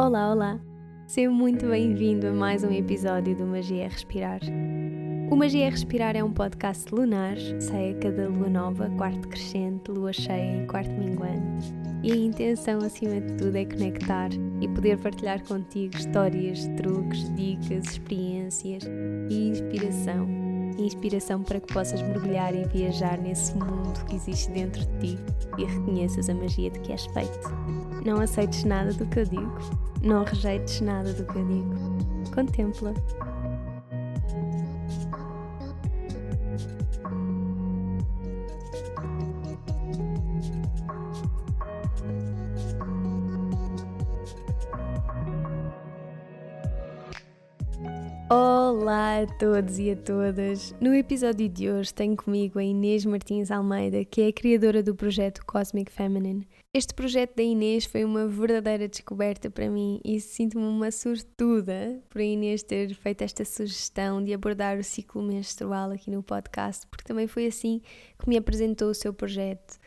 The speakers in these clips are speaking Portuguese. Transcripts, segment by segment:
Olá, olá! Seja muito bem-vindo a mais um episódio do Magia Respirar. O Magia Respirar é um podcast lunar, sai a cada lua nova, quarto crescente, lua cheia e quarto minguante. E a intenção, acima de tudo, é conectar e poder partilhar contigo histórias, truques, dicas, experiências e inspiração. Inspiração para que possas mergulhar e viajar nesse mundo que existe dentro de ti e reconheças a magia de que és feito. Não aceites nada do que eu digo, não rejeites nada do que eu digo. Contempla. Olá a todos e a todas! No episódio de hoje tenho comigo a Inês Martins Almeida, que é a criadora do projeto Cosmic Feminine. Este projeto da Inês foi uma verdadeira descoberta para mim e sinto-me uma sortuda por a Inês ter feito esta sugestão de abordar o ciclo menstrual aqui no podcast, porque também foi assim que me apresentou o seu projeto.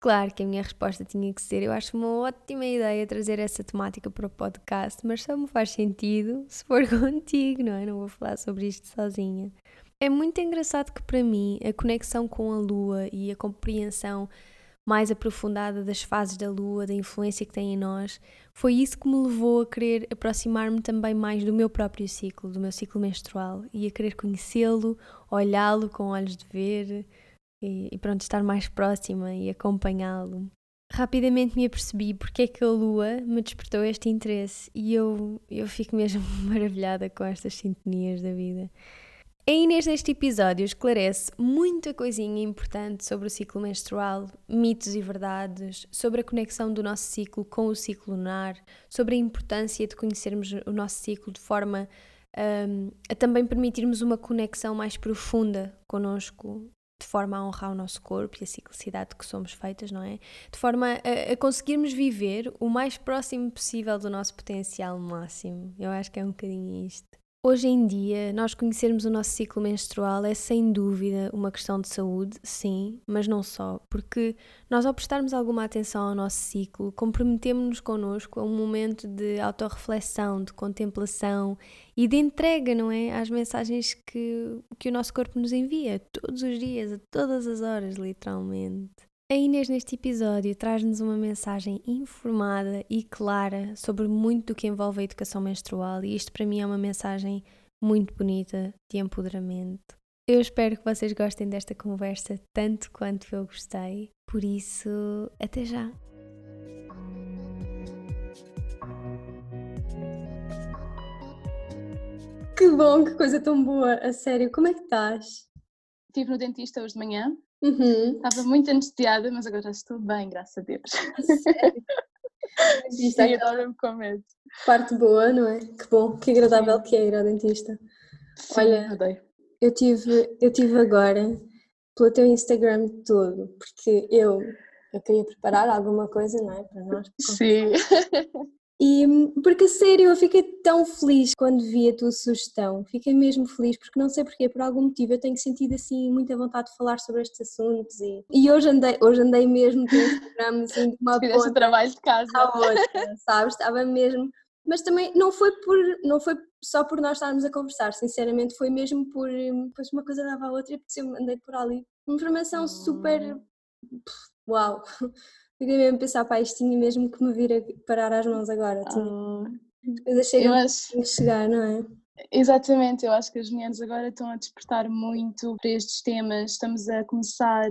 Claro que a minha resposta tinha que ser: eu acho uma ótima ideia trazer essa temática para o podcast, mas só me faz sentido se for contigo, não é? Não vou falar sobre isto sozinha. É muito engraçado que, para mim, a conexão com a lua e a compreensão mais aprofundada das fases da lua, da influência que tem em nós, foi isso que me levou a querer aproximar-me também mais do meu próprio ciclo, do meu ciclo menstrual, e a querer conhecê-lo, olhá-lo com olhos de ver e, e pronto, estar mais próxima e acompanhá-lo. Rapidamente me apercebi porque é que a lua me despertou este interesse e eu, eu fico mesmo maravilhada com estas sintonias da vida. A Inês neste episódio esclarece muita coisinha importante sobre o ciclo menstrual, mitos e verdades, sobre a conexão do nosso ciclo com o ciclo lunar, sobre a importância de conhecermos o nosso ciclo de forma um, a também permitirmos uma conexão mais profunda connosco de forma a honrar o nosso corpo e a ciclicidade que somos feitas, não é? De forma a, a, conseguirmos viver o mais próximo possível do nosso potencial máximo. Eu acho que é um bocadinho isto. Hoje em dia, nós conhecermos o nosso ciclo menstrual é sem dúvida uma questão de saúde, sim, mas não só, porque nós, ao prestarmos alguma atenção ao nosso ciclo, comprometemos-nos connosco a um momento de autorreflexão, de contemplação e de entrega, não é? Às mensagens que, que o nosso corpo nos envia, todos os dias, a todas as horas, literalmente. A Inês, neste episódio, traz-nos uma mensagem informada e clara sobre muito do que envolve a educação menstrual, e isto para mim é uma mensagem muito bonita de empoderamento. Eu espero que vocês gostem desta conversa tanto quanto eu gostei, por isso, até já! Que bom, que coisa tão boa, a sério, como é que estás? Estive no dentista hoje de manhã Uhum. Estava muito anestesiada, mas agora estou bem, graças a Deus. Sério? Isto aí estava-me com medo. Parte boa, não é? Que bom, que agradável Sim. que é ir ao dentista. Sim, Olha, adoro. eu tive, eu tive agora pelo teu Instagram todo, porque eu, eu queria preparar alguma coisa, não é? Para nós. Sim. E porque a sério, eu fiquei tão feliz quando vi a tua sugestão. Fiquei mesmo feliz porque não sei porquê, por algum motivo eu tenho sentido assim muita vontade de falar sobre estes assuntos e, e hoje andei, hoje andei mesmo no Instagram assim de uma ponta trabalho de casa à outra, sabes? Estava mesmo, mas também não foi por não foi só por nós estarmos a conversar, sinceramente foi mesmo por depois uma coisa dava a outra e eu andei por ali. Informação super hum. uau. Fiquei mesmo a pensar, pá, isto tinha mesmo que me vir a parar às mãos agora. Depois achei eu acho... chegar, não é? Exatamente, eu acho que as mulheres agora estão a despertar muito para estes temas, estamos a começar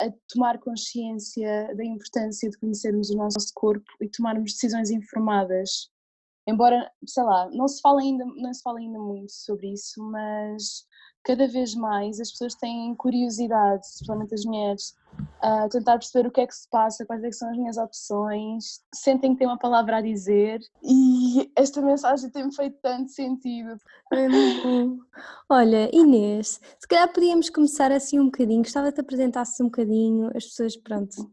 a tomar consciência da importância de conhecermos o nosso corpo e tomarmos decisões informadas. Embora, sei lá, não se fala ainda, não se fala ainda muito sobre isso, mas cada vez mais as pessoas têm curiosidade, especialmente as mulheres, a tentar perceber o que é que se passa, quais é que são as minhas opções, sentem que têm uma palavra a dizer. E esta mensagem tem-me feito tanto sentido. É Olha, Inês, se calhar podíamos começar assim um bocadinho, gostava de te apresentasse um bocadinho, as pessoas, pronto,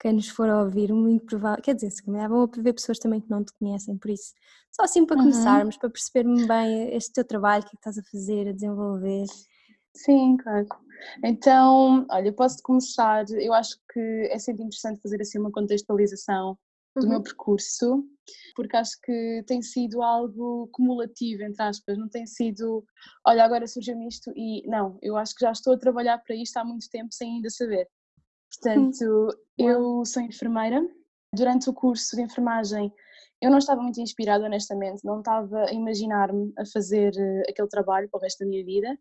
quem nos for a ouvir, muito provável, quer dizer, se calhar vão ver pessoas também que não te conhecem, por isso, só assim para uhum. começarmos, para percebermos bem este teu trabalho, o que, é que estás a fazer, a desenvolver. Sim, claro. Então, olha, posso começar, eu acho que é sempre interessante fazer assim uma contextualização do uhum. meu percurso, porque acho que tem sido algo cumulativo, entre aspas, não tem sido, olha, agora surgiu isto e não, eu acho que já estou a trabalhar para isto há muito tempo sem ainda saber. Portanto, eu sou enfermeira. Durante o curso de enfermagem, eu não estava muito inspirada, honestamente, não estava a imaginar-me a fazer eh, aquele trabalho para o resto da minha vida.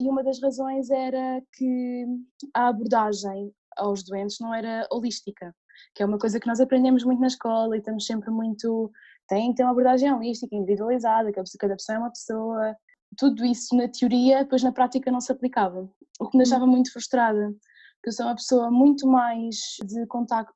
E uma das razões era que a abordagem aos doentes não era holística, que é uma coisa que nós aprendemos muito na escola e estamos sempre muito. tem que ter uma abordagem holística, individualizada, que cada pessoa é uma pessoa. Tudo isso na teoria, depois na prática não se aplicava. O que me deixava hum. muito frustrada, que eu sou uma pessoa muito mais de contacto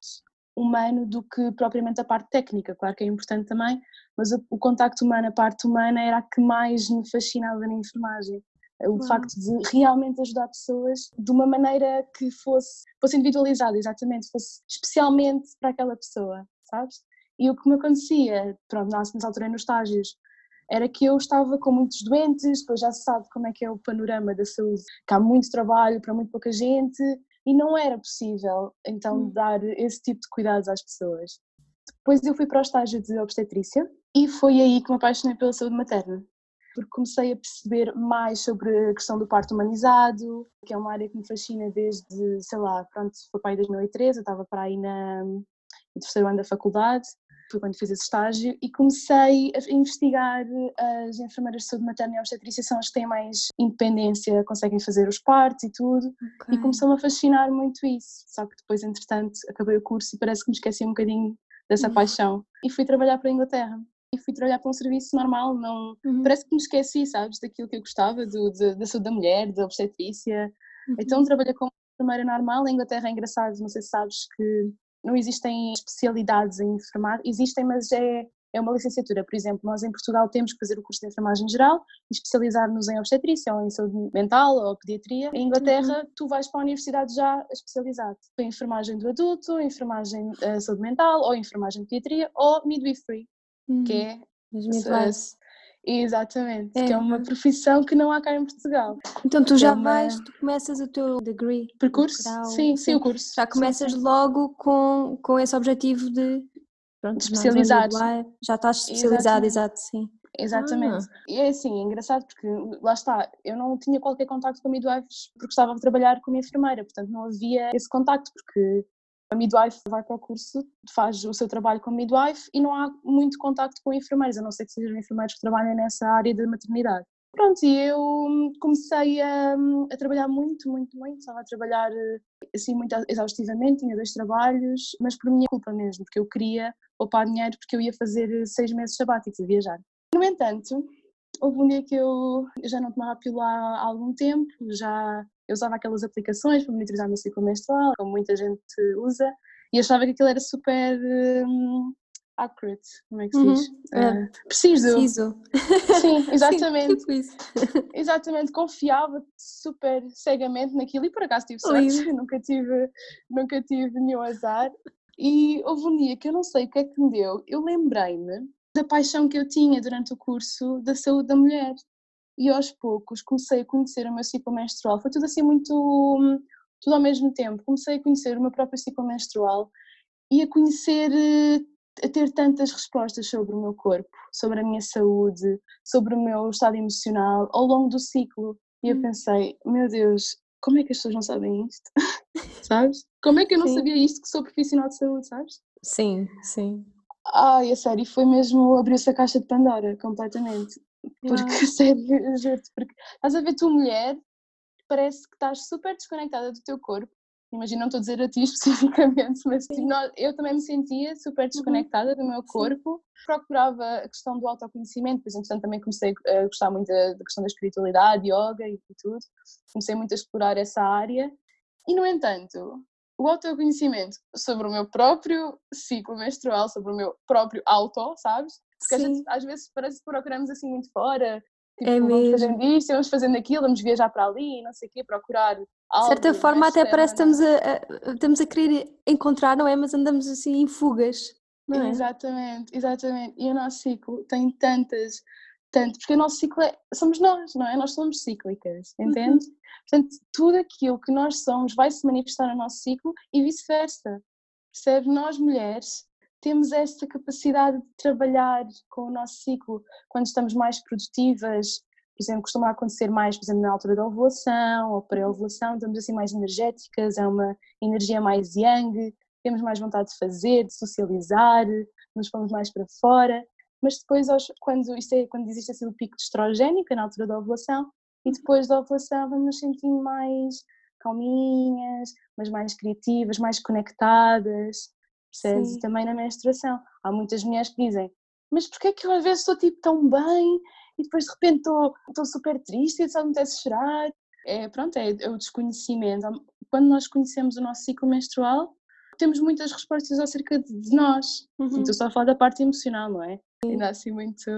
humano do que propriamente a parte técnica, claro que é importante também, mas o, o contacto humano, a parte humana era a que mais me fascinava na enfermagem. O facto de realmente ajudar pessoas de uma maneira que fosse, fosse individualizada, exatamente, fosse especialmente para aquela pessoa, sabes? E o que me acontecia, pronto, nessa altura nos estágios, era que eu estava com muitos doentes, depois já se sabe como é que é o panorama da saúde, que há muito trabalho para muito pouca gente e não era possível então hum. dar esse tipo de cuidados às pessoas. Depois eu fui para o estágio de obstetrícia e foi aí que me apaixonei pela saúde materna porque comecei a perceber mais sobre a questão do parto humanizado, que é uma área que me fascina desde, sei lá, pronto, foi para aí 2013, eu estava para aí na, no terceiro ano da faculdade, foi quando fiz esse estágio, e comecei a investigar as enfermeiras de saúde materna e obstetrícia, são as que têm mais independência, conseguem fazer os partos e tudo, okay. e começou-me a fascinar muito isso, só que depois, entretanto, acabei o curso e parece que me esqueci um bocadinho dessa uhum. paixão, e fui trabalhar para a Inglaterra e fui trabalhar para um serviço normal, não, uhum. parece que me esqueci, sabes, daquilo que eu gostava, do, de, da saúde da mulher, da obstetrícia, uhum. então trabalhei como enfermeira normal, na Inglaterra é engraçado, não sei se sabes que não existem especialidades em enfermar, existem, mas é, é uma licenciatura, por exemplo, nós em Portugal temos que fazer o curso de enfermagem geral e especializar-nos em obstetrícia ou em saúde mental ou pediatria. Em Inglaterra, uhum. tu vais para a universidade já especializado em enfermagem do adulto, enfermagem uh, saúde mental ou enfermagem de pediatria ou midwifery que é As midwives. Exatamente, é. que é uma profissão que não há cá em Portugal. Então tu já é uma... vais, tu começas o teu degree. Percurso? Grau, sim, sim, o curso. Já começas sim, sim. logo com, com esse objetivo de, pronto, especializar. Já estás especializado, exato, sim. Exatamente. Ah. E é assim, é engraçado porque lá está, eu não tinha qualquer contacto com midwives porque estava a trabalhar como enfermeira, portanto não havia esse contacto porque a midwife vai para o curso, faz o seu trabalho como midwife e não há muito contacto com enfermeiros, a não ser que sejam enfermeiros que trabalhem nessa área da maternidade. Pronto, e eu hum, comecei a, hum, a, trabalhar muito, muito, muito, estava a trabalhar eh, assim muito exaustivamente, tinha dois trabalhos, mas por minha culpa mesmo, porque eu queria poupar dinheiro porque eu ia fazer eh, seis meses sabáticos a viajar. No entanto, houve um dia que eu, já não tomava pílula há algum tempo, já eu usava aquelas aplicações para monitorizar o meu ciclo menstrual, como muita gente usa, e achava que aquilo era super um, accurate, como é que se diz? Uhum. Uh, preciso. Preciso. Sim, exatamente. Sim, tipo exatamente, confiava super cegamente naquilo e por acaso tive sorte, nunca tive, nunca tive nenhum azar. E houve um dia que eu não sei o que é que me deu, eu lembrei-me da paixão que eu tinha durante o curso da saúde da mulher e aos poucos comecei a conhecer o meu ciclo menstrual. Foi tudo assim muito, tudo ao mesmo tempo. Comecei a conhecer o meu próprio ciclo menstrual e a conhecer, a ter tantas respostas sobre o meu corpo, sobre a minha saúde, sobre o meu estado emocional ao longo do ciclo. E eu hum. pensei, meu Deus, como é que as pessoas não sabem isto? sabes? Como é que eu não sim. sabia isto que sou profissional de saúde, sabes? Sim, sim. Ai, a sério, foi mesmo abrir-se a caixa de Pandora, completamente. Porque, sério, juro-te, porque estás a ver tu mulher, parece que estás super desconectada do teu corpo. Imagina, não estou a dizer a ti especificamente, mas tipo, eu também me sentia super uhum. desconectada uhum. do meu corpo. Sim. Procurava a questão do autoconhecimento, por exemplo, também comecei a gostar muito da, da questão da espiritualidade, yoga e tudo. Comecei muito a explorar essa área. E, no entanto, o autoconhecimento sobre o meu próprio ciclo menstrual, sobre o meu próprio auto, sabes? Porque Sim. a gente às vezes parece que procuramos assim muito fora. Tipo, é vamos mesmo. fazendo isto, vamos fazendo aquilo, vamos viajar para ali, não sei o quê, procurar algo. De certa forma, até parece que estamos a, a, estamos a querer encontrar, não é? Mas andamos assim em fugas. Não é? Exatamente, exatamente. E o nosso ciclo tem tantas, tanto, porque o nosso ciclo é, somos nós, não é? Nós somos cíclicas, entende? Uhum. Portanto, tudo aquilo que nós somos vai se manifestar no nosso ciclo e vice-versa. Percebe? Nós mulheres temos esta capacidade de trabalhar com o nosso ciclo quando estamos mais produtivas, por exemplo, costuma acontecer mais, por exemplo, na altura da ovulação ou pré-ovulação, estamos assim mais energéticas, é uma energia mais yang, temos mais vontade de fazer, de socializar, nos pomos mais para fora, mas depois, quando, isto é, quando existe assim o pico de é na altura da ovulação, e depois da ovulação vamos nos sentindo mais calminhas, mas mais criativas, mais conectadas, percebes? E também na menstruação. Há muitas mulheres que dizem, mas porquê é que eu às vezes estou tipo tão bem e depois de repente estou, estou super triste e só me apetece chorar? É, pronto, é, é o desconhecimento. Quando nós conhecemos o nosso ciclo menstrual, temos muitas respostas acerca de nós. Uhum. E estou só a falar da parte emocional, não é? Ainda assim muito.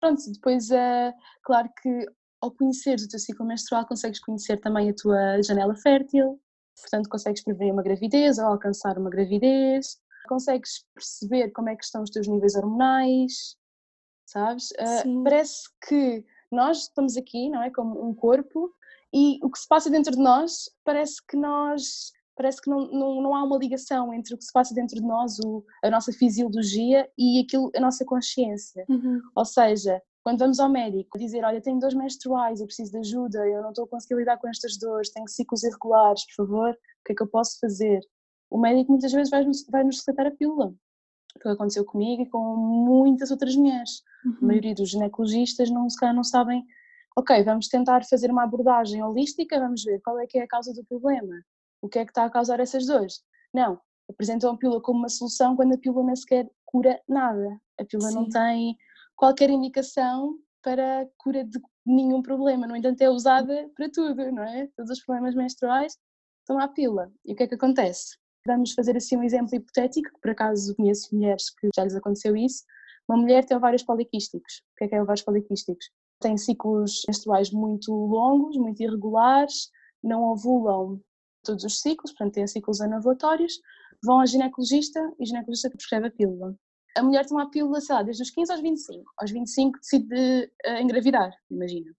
Pronto, depois é claro que ao conheceres o teu ciclo menstrual consegues conhecer também a tua janela fértil, portanto consegues prevenir uma gravidez ou alcançar uma gravidez, consegues perceber como é que estão os teus níveis hormonais, sabes? Uh, parece que nós estamos aqui, não é, como um corpo e o que se passa dentro de nós parece que nós parece que não, não, não há uma ligação entre o que se passa dentro de nós, o, a nossa fisiologia e aquilo, a nossa consciência. Uhum. Ou seja, quando vamos ao médico dizer, olha, tenho dores menstruais, eu preciso de ajuda, eu não estou a conseguir lidar com estas dores, tenho ciclos irregulares, por favor, o que é que eu posso fazer? O médico muitas vezes vai-nos vai -nos receitar a pílula. Que aconteceu comigo e com muitas outras mulheres. Uhum. A maioria dos ginecologistas não, se calhar não sabem, ok, vamos tentar fazer uma abordagem holística, vamos ver qual é que é a causa do problema o que é que está a causar essas dores. Não, apresentam a pílula como uma solução quando a pílula nem sequer cura nada. A pílula Sim. não tem qualquer indicação para cura de nenhum problema, no entanto é usada para tudo, não é? Todos os problemas menstruais estão à pílula. E o que é que acontece? Vamos fazer assim um exemplo hipotético, que por acaso conheço mulheres que já lhes aconteceu isso. Uma mulher tem ovários poliquísticos. O que é que é ovários poliquísticos? Tem ciclos menstruais muito longos, muito irregulares, não ovulam todos os ciclos, portanto têm ciclos anovulatórios, vão ao ginecologista e o ginecologista prescreve a pílula. A mulher toma a pílula, sei lá, desde os 15 aos 25. Aos 25 decide uh, engravidar, imagina,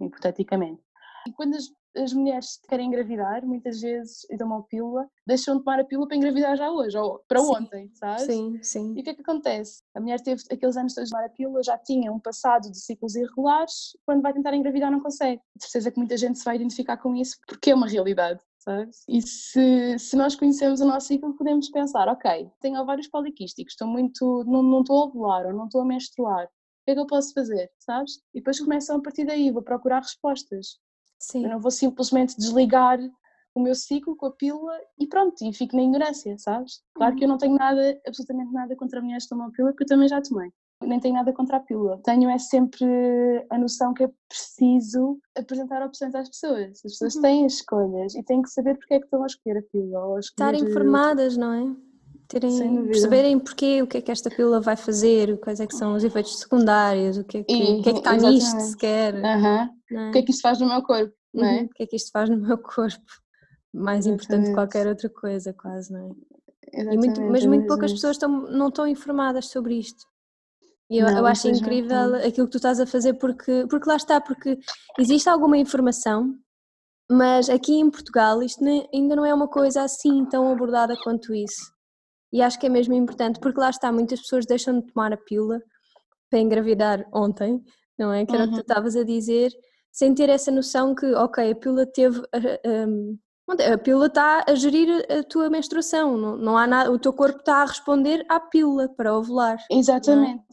hipoteticamente. E quando as, as mulheres querem engravidar, muitas vezes, e tomam a pílula, deixam de tomar a pílula para engravidar já hoje, ou para sim, ontem, sabes? Sim, sim. E o que é que acontece? A mulher teve aqueles anos de tomar a pílula, já tinha um passado de ciclos irregulares, quando vai tentar engravidar não consegue. De certeza que muita gente se vai identificar com isso, porque é uma realidade sabes? E se, se nós conhecemos o nosso ciclo, podemos pensar, ok, tenho ovários poliquísticos, estou muito, não, não estou a ovular ou não estou a menstruar, o que é que eu posso fazer, sabes? E depois começam a partir daí, vou procurar respostas. Sim. Eu não vou simplesmente desligar o meu ciclo com a pílula e pronto, e fico na ignorância, sabes? Claro uhum. que eu não tenho nada, absolutamente nada contra mulheres que tomam a pílula, porque eu também já tomei nem tenho nada contra a pílula. Tenho é sempre a noção que é preciso apresentar opções às pessoas. As pessoas uhum. têm escolhas e têm que saber porque é que estão a escolher a pílula. Ou a escolher Estar informadas, não é? Terem, perceberem porquê, o que é que esta pílula vai fazer, quais é que são os efeitos secundários, o que é que, e, o que, é que está exatamente. nisto sequer. Uhum. É? O que é que isto faz no meu corpo, não é? Uhum. O que é que isto faz no meu corpo? Mais exatamente. importante que qualquer outra coisa, quase, não é? Muito, mas muito poucas pessoas estão, não estão informadas sobre isto. E eu, não, eu acho incrível aquilo que tu estás a fazer porque, porque lá está, porque existe alguma informação, mas aqui em Portugal isto ainda não é uma coisa assim tão abordada quanto isso. E acho que é mesmo importante, porque lá está, muitas pessoas deixam de tomar a pílula para engravidar ontem, não é? Que era uhum. o que tu uhum. estavas a dizer, sem ter essa noção que, ok, a pílula teve. Um, a pílula está a gerir a tua menstruação, não, não há nada, o teu corpo está a responder à pílula para ovular. É? Exatamente.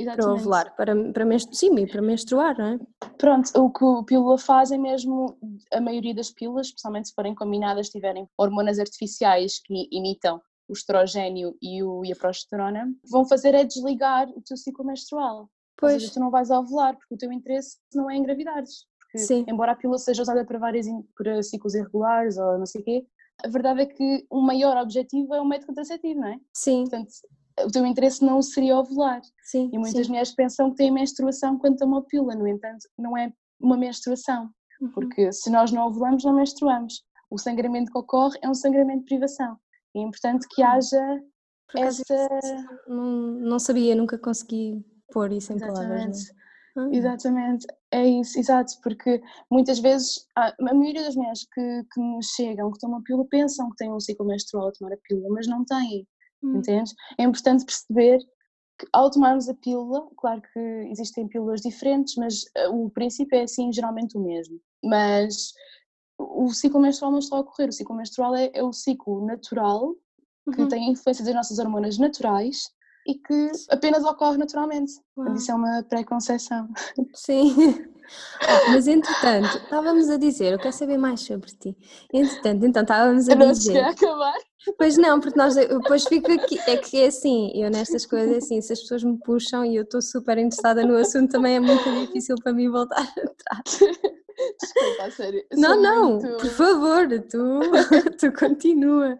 Exatamente. Para ovular, para, para. Sim, para menstruar, não é? Pronto, o que a pílula faz é mesmo, a maioria das pílulas, especialmente se forem combinadas, tiverem hormonas artificiais que imitam o estrogênio e, o, e a progesterona, vão fazer é desligar o teu ciclo menstrual. Pois. Ou seja, tu não vais ovular, porque o teu interesse não é engravidares. Porque, Sim. embora a pílula seja usada para vários para ciclos irregulares ou não sei o quê, a verdade é que o maior objetivo é o método contraceptivo, não é? Sim. Portanto, o teu interesse não seria ovular. Sim, e muitas sim. mulheres pensam que têm menstruação quando tomam a pílula, no entanto, não é uma menstruação, uhum. porque se nós não ovulamos, não menstruamos. O sangramento que ocorre é um sangramento de privação. É importante que haja essa. Não, não sabia, nunca consegui pôr isso em Exatamente. palavras. Ah. Exatamente, é isso, exato, porque muitas vezes a, a maioria das mulheres que, que me chegam, que tomam a pílula, pensam que têm um ciclo menstrual a tomar a pílula, mas não têm hum. entendes? É importante perceber que ao tomarmos a pílula, claro que existem pílulas diferentes, mas eh, o princípio é assim geralmente o mesmo. Mas o ciclo menstrual não está a ocorrer, o ciclo menstrual é, é o ciclo natural que uhum. tem influência das nossas hormonas naturais e que apenas ocorre naturalmente. Uau. Isso é uma pré-conceição. Sim. Ah, mas entretanto, estávamos a dizer, eu quero saber mais sobre ti. Entretanto, então estávamos a eu dizer. Não acabar. Pois não, porque nós depois fica aqui, é que é assim, eu nestas coisas é assim, se as pessoas me puxam e eu estou super interessada no assunto, também é muito difícil para mim voltar atrás. Desculpa, a sério. Não, não, muito... por favor, tu, tu continua.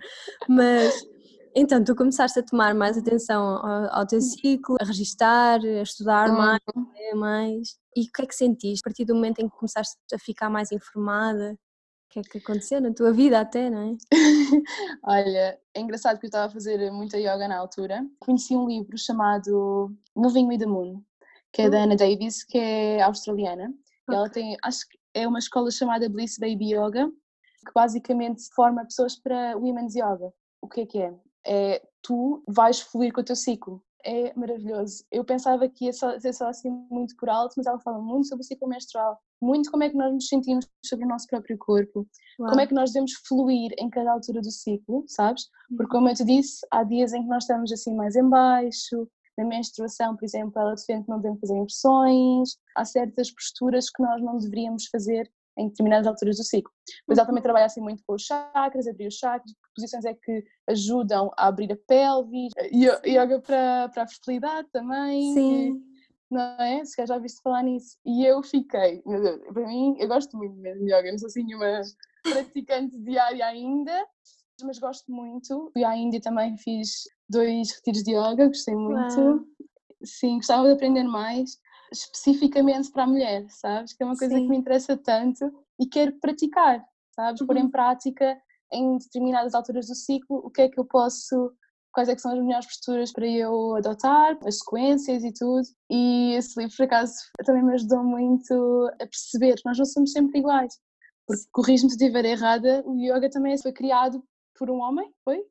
Mas então, tu começaste a tomar mais atenção ao, ao teu ciclo, a registar, a estudar uhum. mais, a ler mais. E o que é que sentiste a partir do momento em que começaste a ficar mais informada? O que é que aconteceu na tua vida até, não é? Olha, é engraçado que eu estava a fazer muita yoga na altura. Conheci um livro chamado Moving with the Moon, que é da uhum. Anna Davis, que é australiana. Okay. Ela tem, acho que é uma escola chamada Bliss Baby Yoga, que basicamente forma pessoas para Women's Yoga. O que é que é? É tu vais fluir com o teu ciclo. É maravilhoso. Eu pensava que ia só, ser só assim muito por alto, mas ela fala muito sobre o ciclo menstrual, muito como é que nós nos sentimos sobre o nosso próprio corpo, Uau. como é que nós devemos fluir em cada altura do ciclo, sabes? Porque, como eu te disse, há dias em que nós estamos assim mais em baixo, na menstruação, por exemplo, ela defende que não devemos fazer inversões, há certas posturas que nós não deveríamos fazer em determinadas alturas do ciclo. Mas ela também uhum. trabalha assim muito com os chakras, abrir os chakras, que posições é que ajudam a abrir a pelvis, yoga para, para a fertilidade também. Sim. não é? Se já viste falar nisso. E eu fiquei, meu Deus, para mim, eu gosto muito mesmo de yoga, não sou assim nenhuma praticante diária ainda, mas gosto muito. Fui à Índia também, fiz dois retiros de yoga, gostei muito. Uau. Sim, gostava de aprender mais especificamente para a mulher, sabes? Que é uma coisa Sim. que me interessa tanto e quero praticar, sabes? Uhum. Pôr em uhum. prática em determinadas alturas do ciclo o que é que eu posso, quais é que são as melhores posturas para eu adotar, as sequências e tudo. E esse livro, por acaso, também me ajudou muito a perceber que nós não somos sempre iguais. Porque, corrijo-me se estiver errada, o yoga também foi criado por um homem, foi?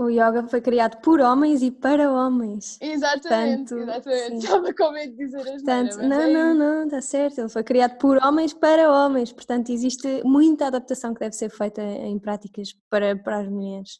O yoga foi criado por homens e para homens. Exatamente, Portanto, exatamente. Estava com medo de dizer as Portanto, Não, é não, não, está certo. Ele foi criado por homens para homens. Portanto, existe muita adaptação que deve ser feita em práticas para, para as mulheres.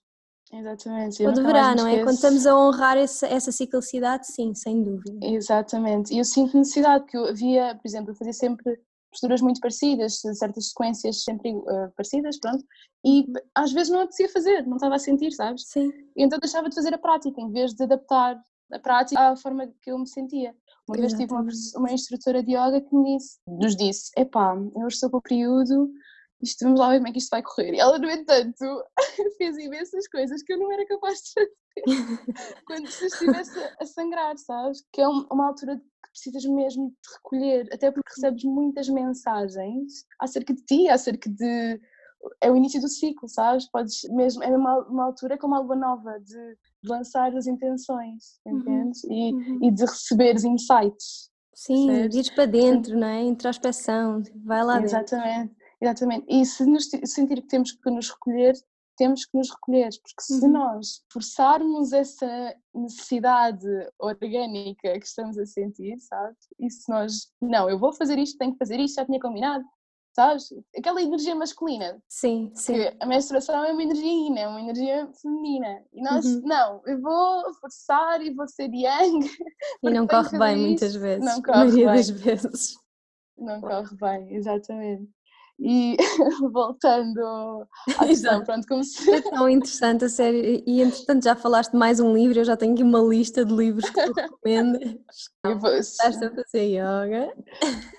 Exatamente. Ou deverá, não é? Quando estamos a honrar essa, essa ciclicidade, sim, sem dúvida. Exatamente. E eu sinto necessidade, que eu havia, por exemplo, eu fazia sempre posturas muito parecidas, certas sequências sempre uh, parecidas, pronto, e uhum. às vezes não apetecia fazer, não estava a sentir, sabes? Sim. E então deixava de fazer a prática, em vez de adaptar a prática à forma que eu me sentia. Uma vez tive uma, uma instrutora de yoga que me disse, nos disse, epá, eu estou para o período, isto, vamos lá ver como é que isto vai correr. E ela, no entanto, fez imensas coisas que eu não era capaz de fazer quando se estivesse a sangrar, sabes? Que é uma altura que precisas mesmo de recolher, até porque recebes muitas mensagens acerca de ti, acerca de. É o início do ciclo, sabes? Podes mesmo. É uma, uma altura como a lua nova, de, de lançar as intenções, uhum, entendes? Uhum. E, uhum. e de receberes insights. Sim, ir para dentro, não é? Introspeção, vai lá Exatamente. dentro. Exatamente. E se nos sentir que temos que nos recolher, temos que nos recolher, porque se uhum. nós forçarmos essa necessidade orgânica que estamos a sentir, sabes? E se nós, não, eu vou fazer isto, tenho que fazer isto, já tinha combinado, sabes? Aquela energia masculina. Sim, sim. Que a menstruação é uma energia ina, é uma energia feminina. E nós, uhum. não, eu vou forçar e vou ser yang. E não corre bem isto. muitas vezes. Não corre bem. das vezes. Não corre bem, exatamente. E voltando à questão, pronto, como se... É tão interessante a série, e entretanto já falaste de mais um livro, eu já tenho aqui uma lista de livros que tu recomendas. Começaste a fazer yoga.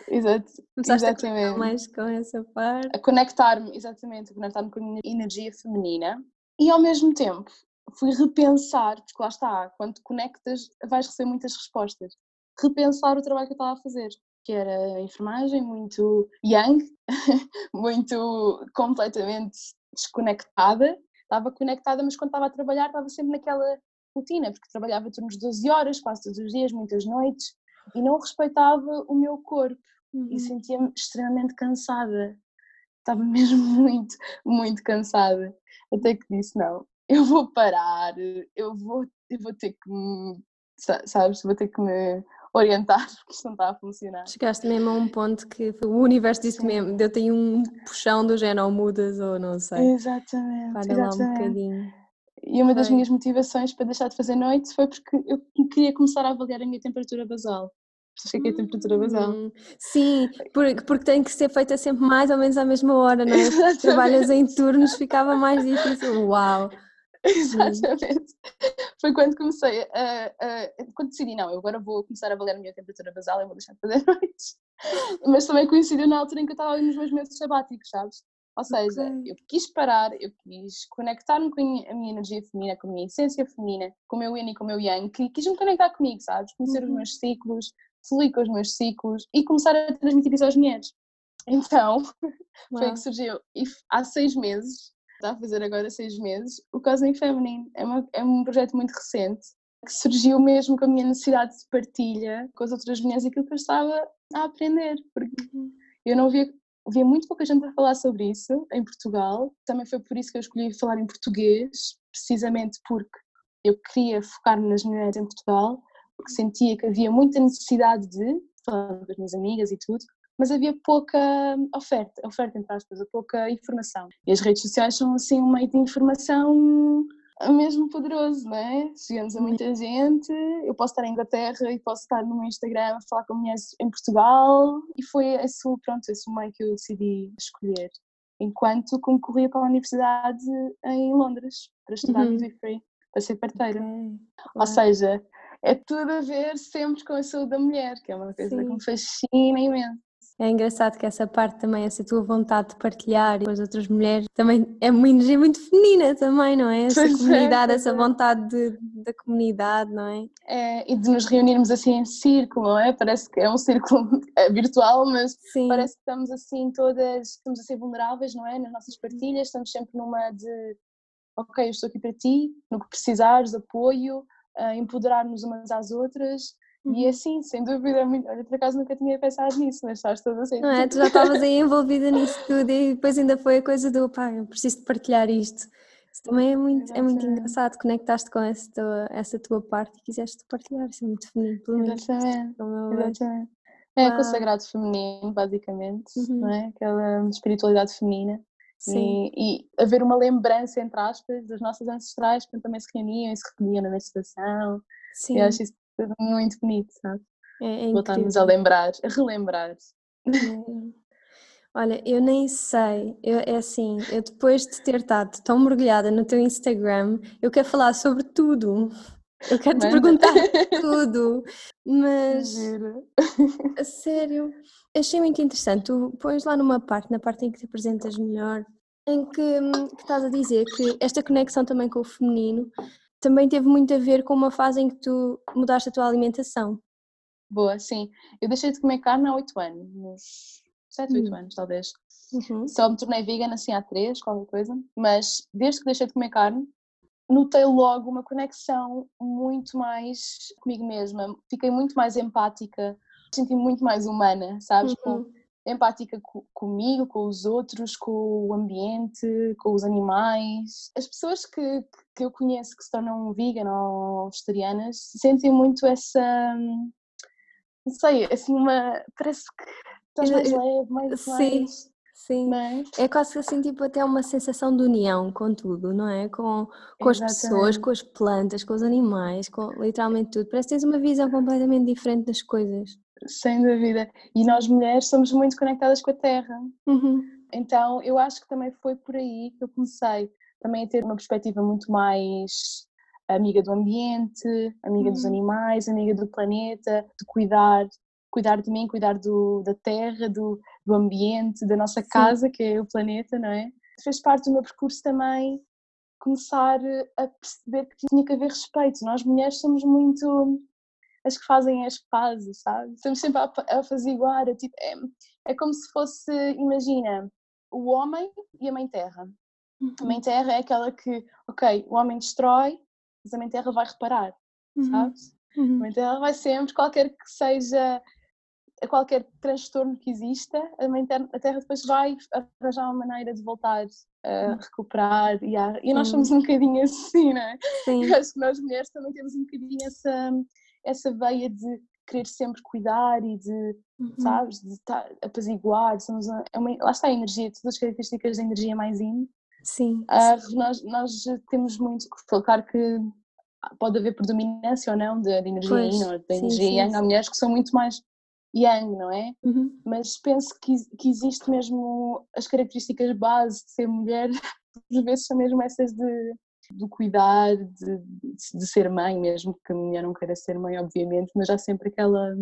Exato, Começaste exatamente. a mais com essa parte. A conectar-me, exatamente, a conectar-me com a minha energia feminina e ao mesmo tempo fui repensar, porque lá está, quando conectas vais receber muitas respostas, repensar o trabalho que eu estava a fazer que era enfermagem, muito young, muito completamente desconectada. Estava conectada, mas quando estava a trabalhar estava sempre naquela rotina, porque trabalhava turnos de 12 horas, quase todos os dias, muitas noites, e não respeitava o meu corpo uhum. e sentia-me extremamente cansada. Estava mesmo muito, muito cansada. Até que disse: não, eu vou parar, eu vou, eu vou ter que me, sabes, vou ter que me orientar porque isto não está a funcionar. Chegaste mesmo a um ponto que o universo disse mesmo, deu-te aí um puxão do género ou mudas ou não sei. Exatamente. Para exatamente. lá um bocadinho. E uma das minhas motivações para deixar de fazer noite foi porque eu queria começar a avaliar a minha temperatura basal. Sabes o que é a temperatura basal? Hum, sim, porque, porque tem que ser feita sempre mais ou menos à mesma hora, não é? Trabalhas em turnos, ficava mais difícil. Uau! Exatamente. Foi quando comecei a, a, Quando decidi, não, eu agora vou começar a avaliar a minha temperatura basal e vou deixar de fazer noites. Mas também coincidiu na altura em que eu estava nos meus meses sabáticos, sabes? Ou seja, okay. eu quis parar, eu quis conectar-me com a minha energia feminina, com a minha essência feminina, com o meu yin e com o meu yang, que quis me conectar comigo, sabes? Conhecer uhum. os meus ciclos, fluir com os meus ciclos e começar a transmitir isso às mulheres. Então, foi aí que surgiu. E há seis meses, está a fazer agora seis meses, o Cosmic Feminine. É, uma, é um projeto muito recente que surgiu mesmo com a minha necessidade de partilha com as outras mulheres aquilo que eu estava a aprender, porque uhum. eu não via Havia muito pouca gente a falar sobre isso em Portugal. Também foi por isso que eu escolhi falar em português, precisamente porque eu queria focar-me nas mulheres em Portugal, porque sentia que havia muita necessidade de, falando com as minhas amigas e tudo, mas havia pouca oferta, oferta entre aspas, pouca informação. E as redes sociais são assim um meio de informação é mesmo poderoso, não é? Chegamos a muita gente, eu posso estar em Inglaterra e posso estar no meu Instagram a falar com mulheres em Portugal e foi esse, pronto, esse o meio que eu decidi escolher. Enquanto concorria para a universidade em Londres, para estudar uhum. midwifery, para ser parteira. Okay. Ou seja, é tudo a ver sempre com a saúde da mulher, que é uma coisa Sim. que me fascina imenso. É engraçado que essa parte também, essa tua vontade de partilhar com as outras mulheres, também é uma energia muito feminina também, não é? Essa pois é, comunidade, é, essa vontade de, da comunidade, não é? é? E de nos reunirmos assim em círculo, não é? Parece que é um círculo é virtual, mas Sim. parece que estamos assim todas, estamos a ser vulneráveis, não é? Nas nossas partilhas, estamos sempre numa de ok, eu estou aqui para ti, no que precisares, apoio, empoderar-nos umas às outras Uhum. E assim, sem dúvida, muito... olha, por acaso nunca tinha pensado nisso, mas estás toda assim. Não é? Tu já estavas aí envolvida nisso tudo e depois ainda foi a coisa do pá, eu preciso de partilhar isto. Isso também é muito, é muito engraçado, conectaste com essa tua, essa tua parte e quiseste partilhar, isso é muito feminino, pelo menos. Exatamente. Exatamente. É com o sagrado feminino, basicamente, uhum. não é? Aquela espiritualidade feminina. Sim. E, e haver uma lembrança, entre aspas, das nossas ancestrais, que também se reuniam e se recolhiam na menstruação. Sim. Eu acho isso muito bonito, sabe? É, é Voltarmos a lembrar, a relembrar. É. Olha, eu nem sei, eu, é assim, eu depois de ter estado tão mergulhada no teu Instagram, eu quero falar sobre tudo. Eu quero te perguntar tudo, mas a sério, achei muito interessante. Tu pões lá numa parte, na parte em que te apresentas melhor, em que, hum, que estás a dizer que esta conexão também com o feminino também teve muito a ver com uma fase em que tu mudaste a tua alimentação. Boa, sim. Eu deixei de comer carne há 8 anos, uns 7, 8 hum. anos talvez. Uhum. Só me tornei vegan assim há 3, qualquer coisa. Mas desde que deixei de comer carne, notei logo uma conexão muito mais comigo mesma. Fiquei muito mais empática, senti muito mais humana, sabes? Uhum. Com, empática comigo, com os outros, com o ambiente, com os animais. As pessoas que, que eu conheço que se tornam vegan ou vegetarianas sentem muito essa. Não sei, assim, uma. Parece que estás mais leve, mais. Sim. Mais, Sim, mas... é quase assim, tipo, até uma sensação de união com tudo, não é? Com, com as pessoas, com as plantas, com os animais, com literalmente tudo. Parece que tens uma visão completamente diferente das coisas. Sem dúvida. E nós mulheres somos muito conectadas com a terra. Uhum. Então eu acho que também foi por aí que eu comecei também a ter uma perspectiva muito mais amiga do ambiente, amiga uhum. dos animais, amiga do planeta, de cuidar, cuidar de mim, cuidar do, da terra, do, do ambiente, da nossa Sim. casa, que é o planeta, não é? Fez parte do meu percurso também começar a perceber que tinha que haver respeito. Nós mulheres somos muito as que fazem as pazes, sabe? Estamos sempre a, a fazer igual, é, tipo, é, é como se fosse, imagina, o homem e a mãe terra. Uhum. A mãe terra é aquela que, ok, o homem destrói, mas a mãe terra vai reparar, uhum. sabes? Uhum. A mãe terra vai sempre, qualquer que seja a qualquer transtorno que exista, a Terra depois vai arranjar uma maneira de voltar a hum. recuperar e, a, e nós somos um bocadinho assim, não é? Sim. Eu acho que nós mulheres também temos um bocadinho essa, essa veia de querer sempre cuidar e de, uhum. sabes, de estar, apaziguar, somos uma, é uma, lá está a energia, todas as características da energia mais yin. Sim. Uh, nós, nós temos muito, claro que pode haver predominância ou não de, de energia pois, yin ou de energia sim, yang, sim. há mulheres que são muito mais yang, não é? Uhum. Mas penso que, que existe mesmo as características base de ser mulher, por vezes são mesmo essas de, de cuidar, de, de ser mãe, mesmo que a mulher não queira ser mãe, obviamente, mas há sempre aquela.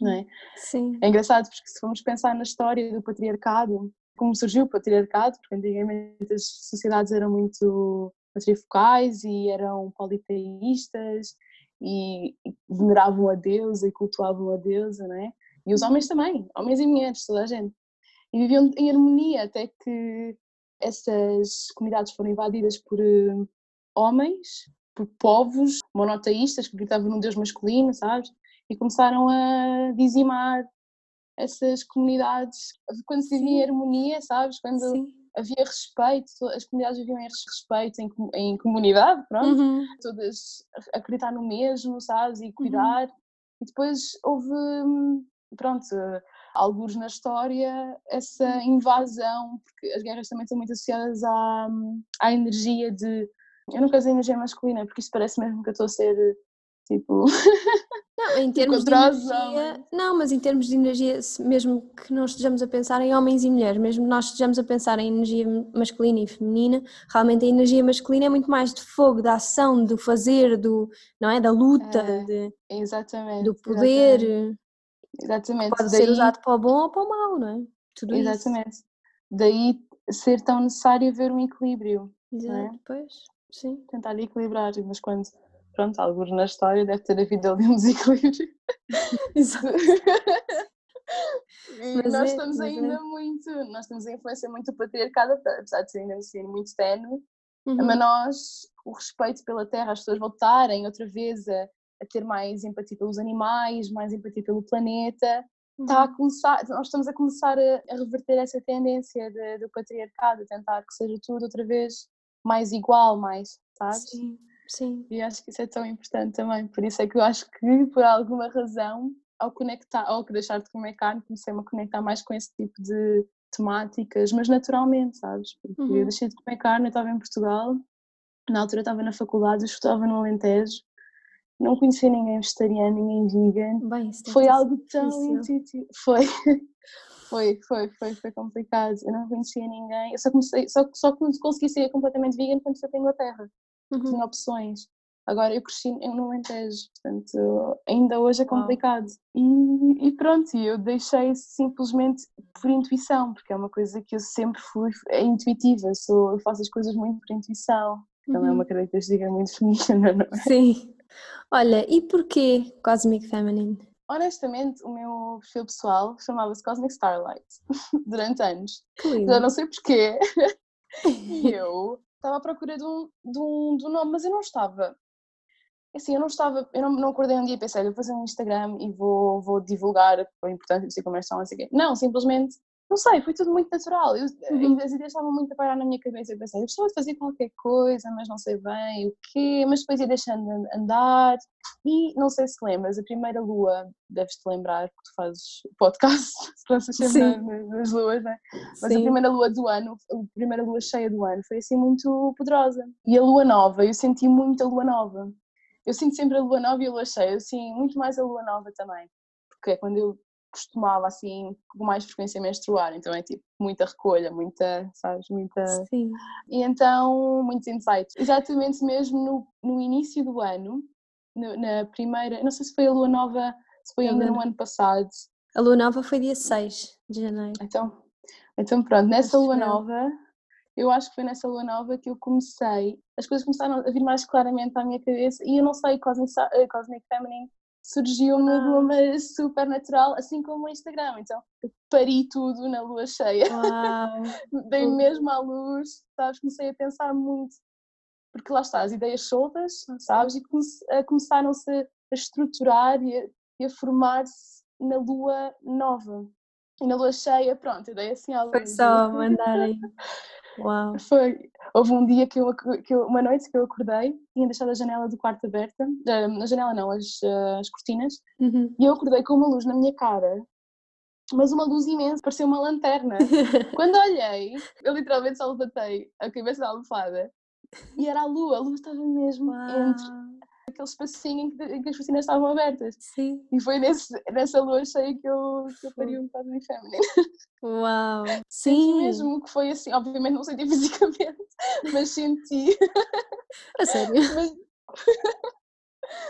Não é? Sim. é engraçado porque se formos pensar na história do patriarcado, como surgiu o patriarcado, porque antigamente as sociedades eram muito patriarcais e eram politeístas e veneravam a deusa e cultuavam a deusa, não é? E os homens também, homens e mulheres, toda a gente. E viviam em harmonia até que essas comunidades foram invadidas por uh, homens, por povos monoteístas que acreditavam num deus masculino, sabes? E começaram a dizimar essas comunidades quando se vivia harmonia, sabes? Quando Sim. havia respeito, as comunidades viviam em respeito, em, em comunidade, pronto, uhum. todas acreditar no mesmo, sabes? E uhum. cuidar. Uhum. E depois houve, pronto, alguns na história, essa uhum. invasão, porque as guerras também estão muito associadas à, à energia de. Eu nunca usei energia masculina, porque isto parece mesmo que eu estou a ser tipo. Não, em termos de energia, não, mas em termos de energia, mesmo que não estejamos a pensar em homens e mulheres, mesmo que nós estejamos a pensar em energia masculina e feminina, realmente a energia masculina é muito mais de fogo, da ação, do fazer, do, não é? Da luta, é, de, exatamente, do poder. Exatamente. exatamente. Pode Daí, ser usado para o bom ou para o mau, não é? Tudo exatamente. Isso. Daí ser tão necessário haver um equilíbrio. Exato, é? pois, sim. Tentar equilibrar, mas quando pronto, alguns na história deve ter havido ali um desequilíbrio. E mas nós é, estamos ainda é. muito, nós temos a influência muito patriarcada, apesar de ser ainda um muito ténue, uhum. mas nós, o respeito pela terra, as pessoas voltarem outra vez a, a ter mais empatia pelos animais, mais empatia pelo planeta, uhum. está a começar, nós estamos a começar a, a reverter essa tendência de, do patriarcado, a tentar que seja tudo outra vez mais igual, mais, sabes? Sim. Sim. E acho que isso é tão importante também. Por isso é que eu acho que, por alguma razão, ao conectar, ao deixar de comer carne, comecei-me a conectar mais com esse tipo de temáticas, mas naturalmente, sabes? Porque uhum. eu deixei de comer carne, eu estava em Portugal, na altura estava na faculdade, eu estava no Alentejo, não conhecia ninguém vegetariano, ninguém vegan. Bem, foi algo tão intuitivo. Foi. foi, foi, foi, foi complicado. Eu não conhecia ninguém. Eu só comecei, só, só consegui ser completamente vegan quando fui para a Inglaterra uhum. tinha opções. Agora eu cresci no Alentejo, portanto ainda hoje é complicado. E, e, pronto, eu deixei simplesmente por intuição, porque é uma coisa que eu sempre fui, é intuitiva, sou, eu faço as coisas muito por intuição. Também uhum. é uma característica muito feminina, não é? Sim. Olha, e porquê Cosmic Feminine? Honestamente, o meu perfil pessoal chamava-se Cosmic Starlight durante anos. Já não sei porquê. e eu estava à procura de um, de, um, de um nome, mas eu não estava. Assim, eu não estava, eu não, não acordei um dia e pensei, vou fazer um Instagram e vou, vou divulgar a importância do psicomerção, não sei o quê. Não, simplesmente não sei, foi tudo muito natural. Eu, uhum. As ideias estavam muito a parar na minha cabeça. Eu pensei, eu gostava de fazer qualquer coisa, mas não sei bem o quê. Mas depois ia deixando de andar. E não sei se lembras, a primeira lua, deves-te lembrar, porque tu fazes podcast, se passas sempre nas, nas luas, né? Mas Sim. a primeira lua do ano, a primeira lua cheia do ano, foi assim muito poderosa. E a lua nova, eu senti muito a lua nova. Eu sinto sempre a lua nova e a lua cheia, eu sinto muito mais a lua nova também. Porque é quando eu costumava assim com mais frequência menstruar, então é tipo muita recolha, muita, sabes, muita. Sim. E então muitos insights. Exatamente mesmo no, no início do ano, no, na primeira, não sei se foi a lua nova, se foi ainda no ano passado. A lua nova foi dia 6 de janeiro. Então, então pronto, nessa lua nova, eu acho que foi nessa lua nova que eu comecei, as coisas começaram a vir mais claramente à minha cabeça e eu não sei, Cosmic, Cosmic Feminine surgiu-me ah. de uma maneira super natural, assim como o Instagram. Então, eu pari tudo na lua cheia. Dei mesmo à luz, sabes? Comecei a pensar muito. Porque lá está, as ideias soltas, sabes? E come começaram-se a estruturar e a, a formar-se na lua nova. E na lua cheia, pronto, eu dei assim à luz. Foi só mandarem. Uau. Foi. Houve um dia que eu, que eu, uma noite que eu acordei, tinha deixado a janela do quarto aberta, a janela não, as, as cortinas, uhum. e eu acordei com uma luz na minha cara, mas uma luz imensa, parecia uma lanterna. Quando olhei, eu literalmente só levantei a cabeça da almofada e era a lua, a luz estava mesmo Uau. entre aquele espacinho em que, em que as cortinas estavam abertas. Sim. E foi nesse, nessa lua cheia que eu, que eu faria um bocado de feminino. Uau! Senti Sim! mesmo que foi assim, obviamente não senti fisicamente, mas senti. A sério? mas,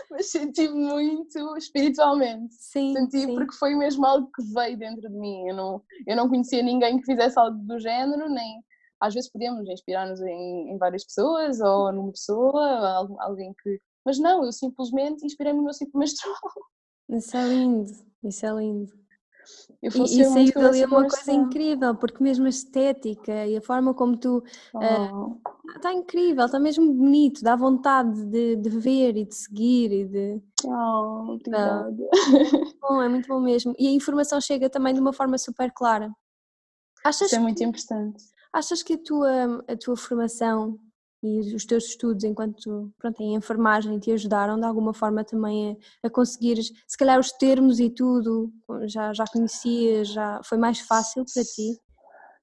mas senti muito espiritualmente. Sim. Senti sim. porque foi mesmo algo que veio dentro de mim. Eu não, eu não conhecia ninguém que fizesse algo do género, nem às vezes podíamos inspirar-nos em, em, várias pessoas ou numa pessoa, alguém que. Mas não, eu simplesmente inspirei-me no meu ciclo menstrual. Isso é lindo, isso é lindo. Eu E, e saiu dali uma coisa incrível, porque mesmo a estética e a forma como tu. Oh. Está incrível, está mesmo bonito, dá vontade de, de ver e de seguir e de. Oh, obrigada. É muito bom, é muito bom mesmo. E a informação chega também de uma forma super clara. Achas Isso é muito importante. Achas que a tua, a tua formação e os teus estudos enquanto pronto, em enfermagem te ajudaram de alguma forma também a, a conseguires, se calhar os termos e tudo, já, já conhecias, já foi mais fácil para ti?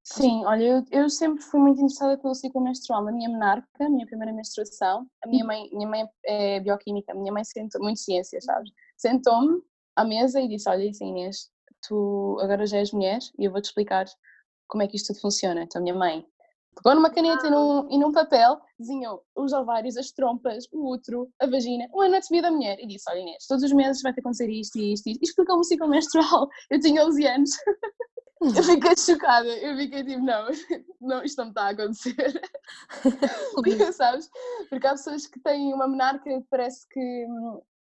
Sim, olha, eu, eu sempre fui muito interessada pelo ciclo menstrual. A minha menarca, a minha primeira menstruação, a minha mãe, minha mãe é bioquímica, a minha mãe sentou, muito ciência, sabes? Sentou-me à mesa e disse, olha isso Inês, tu agora já és mulher e eu vou-te explicar como é que isto tudo funciona. Então a minha mãe pegou numa caneta e num, e num papel, desenhou os ovários, as trompas, o útero, a vagina, o anatomia da mulher e disse, olha Inês, todos os meses vai ter acontecer isto e isto e isto. Explicou-me o ciclo menstrual. Eu tinha 11 anos. Eu fiquei chocada, eu fiquei tipo, não, não isto não está a acontecer. Sabes? Porque há pessoas que têm uma menarca que parece que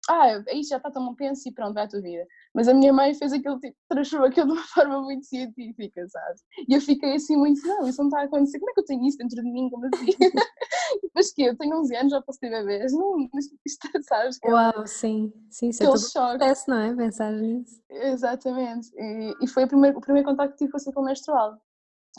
ah, isto já está tão penso e pronto, vai a tua vida. Mas a minha mãe fez aquilo, tipo, transformou aquilo de uma forma muito científica, sabes? E eu fiquei assim muito, não, isso não está a acontecer, como é que eu tenho isso dentro de mim, como assim? Mas que eu tenho 11 anos, já posso ter bebês, não, isto, sabes? Que Uau, sim, sim, isso é todo choque. não é? Pensar nisso. Exatamente, e, e foi o primeiro, o primeiro contacto que tive com o ciclo menstrual.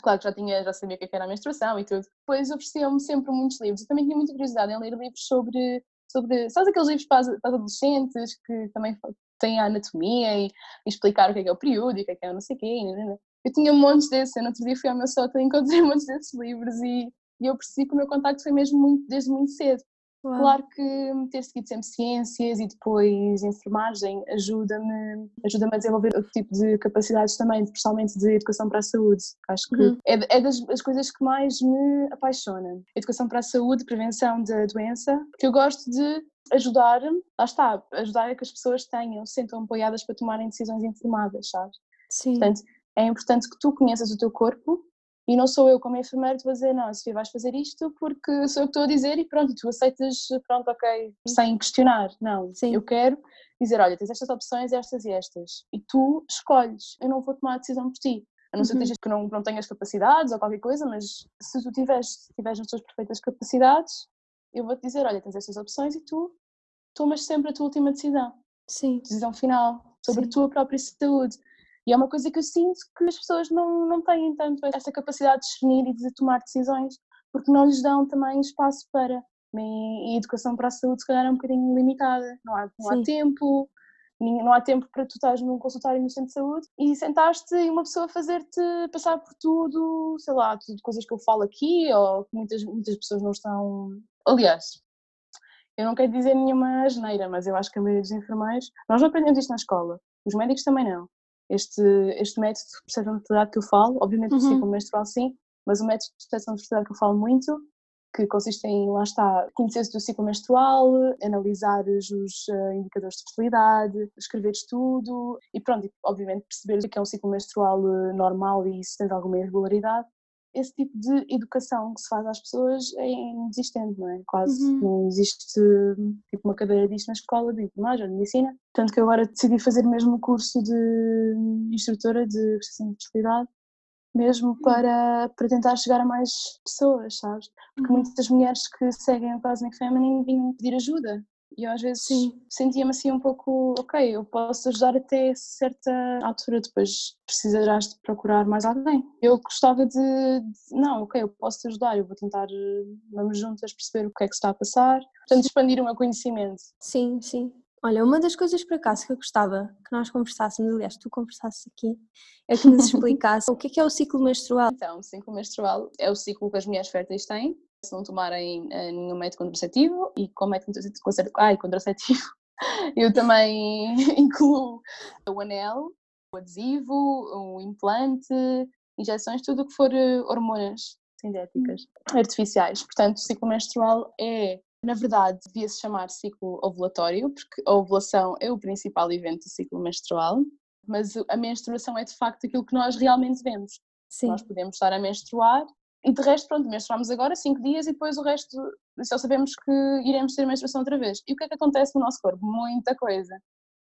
Claro que já, tinha, já sabia o que era a menstruação e tudo. Depois ofereciam-me sempre muitos livros. Eu também tinha muita curiosidade em ler livros sobre sobre, sabes aqueles livros para, para adolescentes que também têm a anatomia e, e, explicar o que é, que é o período e o que é, que é o não sei o quê. Né, né, né. Eu tinha um monte desses, eu no outro dia fui ao meu sótão e encontrei um monte desses livros e, e eu percebi que o meu contacto foi mesmo muito, desde muito cedo. Uau. Claro que ter seguido sempre ciências e depois enfermagem ajuda-me ajuda a desenvolver outro tipo de capacidades também, especialmente de educação para a saúde. Acho que uhum. é, é das, das, coisas que mais me apaixona. Educação para a saúde, prevenção da doença, porque eu gosto de ajudar, lá está, ajudar a que as pessoas tenham, se sentam apoiadas para tomarem decisões informadas, sabes? Sim. Portanto, é importante que tu conheças o teu corpo, e não sou eu como enfermeiro que vou dizer, não, Sofia, vais fazer isto porque sou eu que estou a dizer e pronto, e tu aceitas, pronto, ok, sem questionar. Não, Sim. eu quero dizer, olha, tens estas opções, estas e estas. E tu escolhes, eu não vou tomar a decisão por ti. A não ser uhum. que não, não tenhas capacidades ou qualquer coisa, mas se tu tiveres, tiveres as tuas perfeitas capacidades, eu vou-te dizer, olha, tens estas opções e tu tomas sempre a tua última decisão. Sim. Decisão final sobre Sim. a tua própria saúde. E é uma coisa que eu sinto que as pessoas não, não têm tanto essa capacidade de discernir e de tomar decisões, porque não lhes dão também espaço para. E a educação para a saúde, se calhar, é um bocadinho limitada. Não há, não há tempo, não há tempo para tu estás num consultório no centro de saúde e sentaste e uma pessoa fazer-te passar por tudo, sei lá, tudo coisas que eu falo aqui ou que muitas, muitas pessoas não estão. Aliás, eu não quero dizer nenhuma asneira, mas eu acho que a maioria dos enfermeiros, nós não aprendemos isto na escola, os médicos também não este, este método de percepção de fertilidade que eu falo, obviamente uhum. o ciclo menstrual sim, mas o método de percepção de fertilidade que eu falo muito, que consiste em, lá está, conhecer-se do ciclo menstrual, analisar os uh, indicadores de fertilidade, escrever estudo e pronto, obviamente perceber o que é um ciclo menstrual uh, normal e se tens alguma irregularidade esse tipo de educação que se faz às pessoas é inexistente, não é? Quase uhum. não existe tipo uma cadeira disto na escola de enfermagem ou de medicina. Tanto que eu agora decidi fazer mesmo o curso de instrutora de prestação de fertilidade, mesmo uhum. para, para tentar chegar a mais pessoas, sabes? Porque uhum. muitas mulheres que seguem o Cosmic Feminine vinham pedir ajuda E eu às vezes sentia-me assim um pouco, ok, eu posso ajudar até certa altura, depois precisarás de procurar mais alguém. Eu gostava de, de não, ok, eu posso te ajudar, eu vou tentar, vamos juntas perceber o que é que está a passar, portanto expandir o meu conhecimento. Sim, sim. Olha, uma das coisas por acaso que eu gostava que nós conversássemos, aliás, tu conversasses aqui, é que nos explicasse o que é, que é o ciclo menstrual. Então, o ciclo menstrual é o ciclo que as mulheres férteis têm, se não tomarem uh, nenhum método contraceptivo e com método ai, contraceptivo, eu também incluo o anel, o adesivo, o implante, injeções, tudo o que for eh, hormonas sintéticas, artificiais. Portanto, o ciclo menstrual é na verdade, devia-se chamar ciclo ovulatório, porque a ovulação é o principal evento do ciclo menstrual, mas a menstruação é de facto aquilo que nós realmente vemos. Sim. Nós podemos estar a menstruar e de resto, pronto, menstruamos agora 5 dias e depois o resto só sabemos que iremos ter menstruação outra vez. E o que é que acontece no nosso corpo? Muita coisa.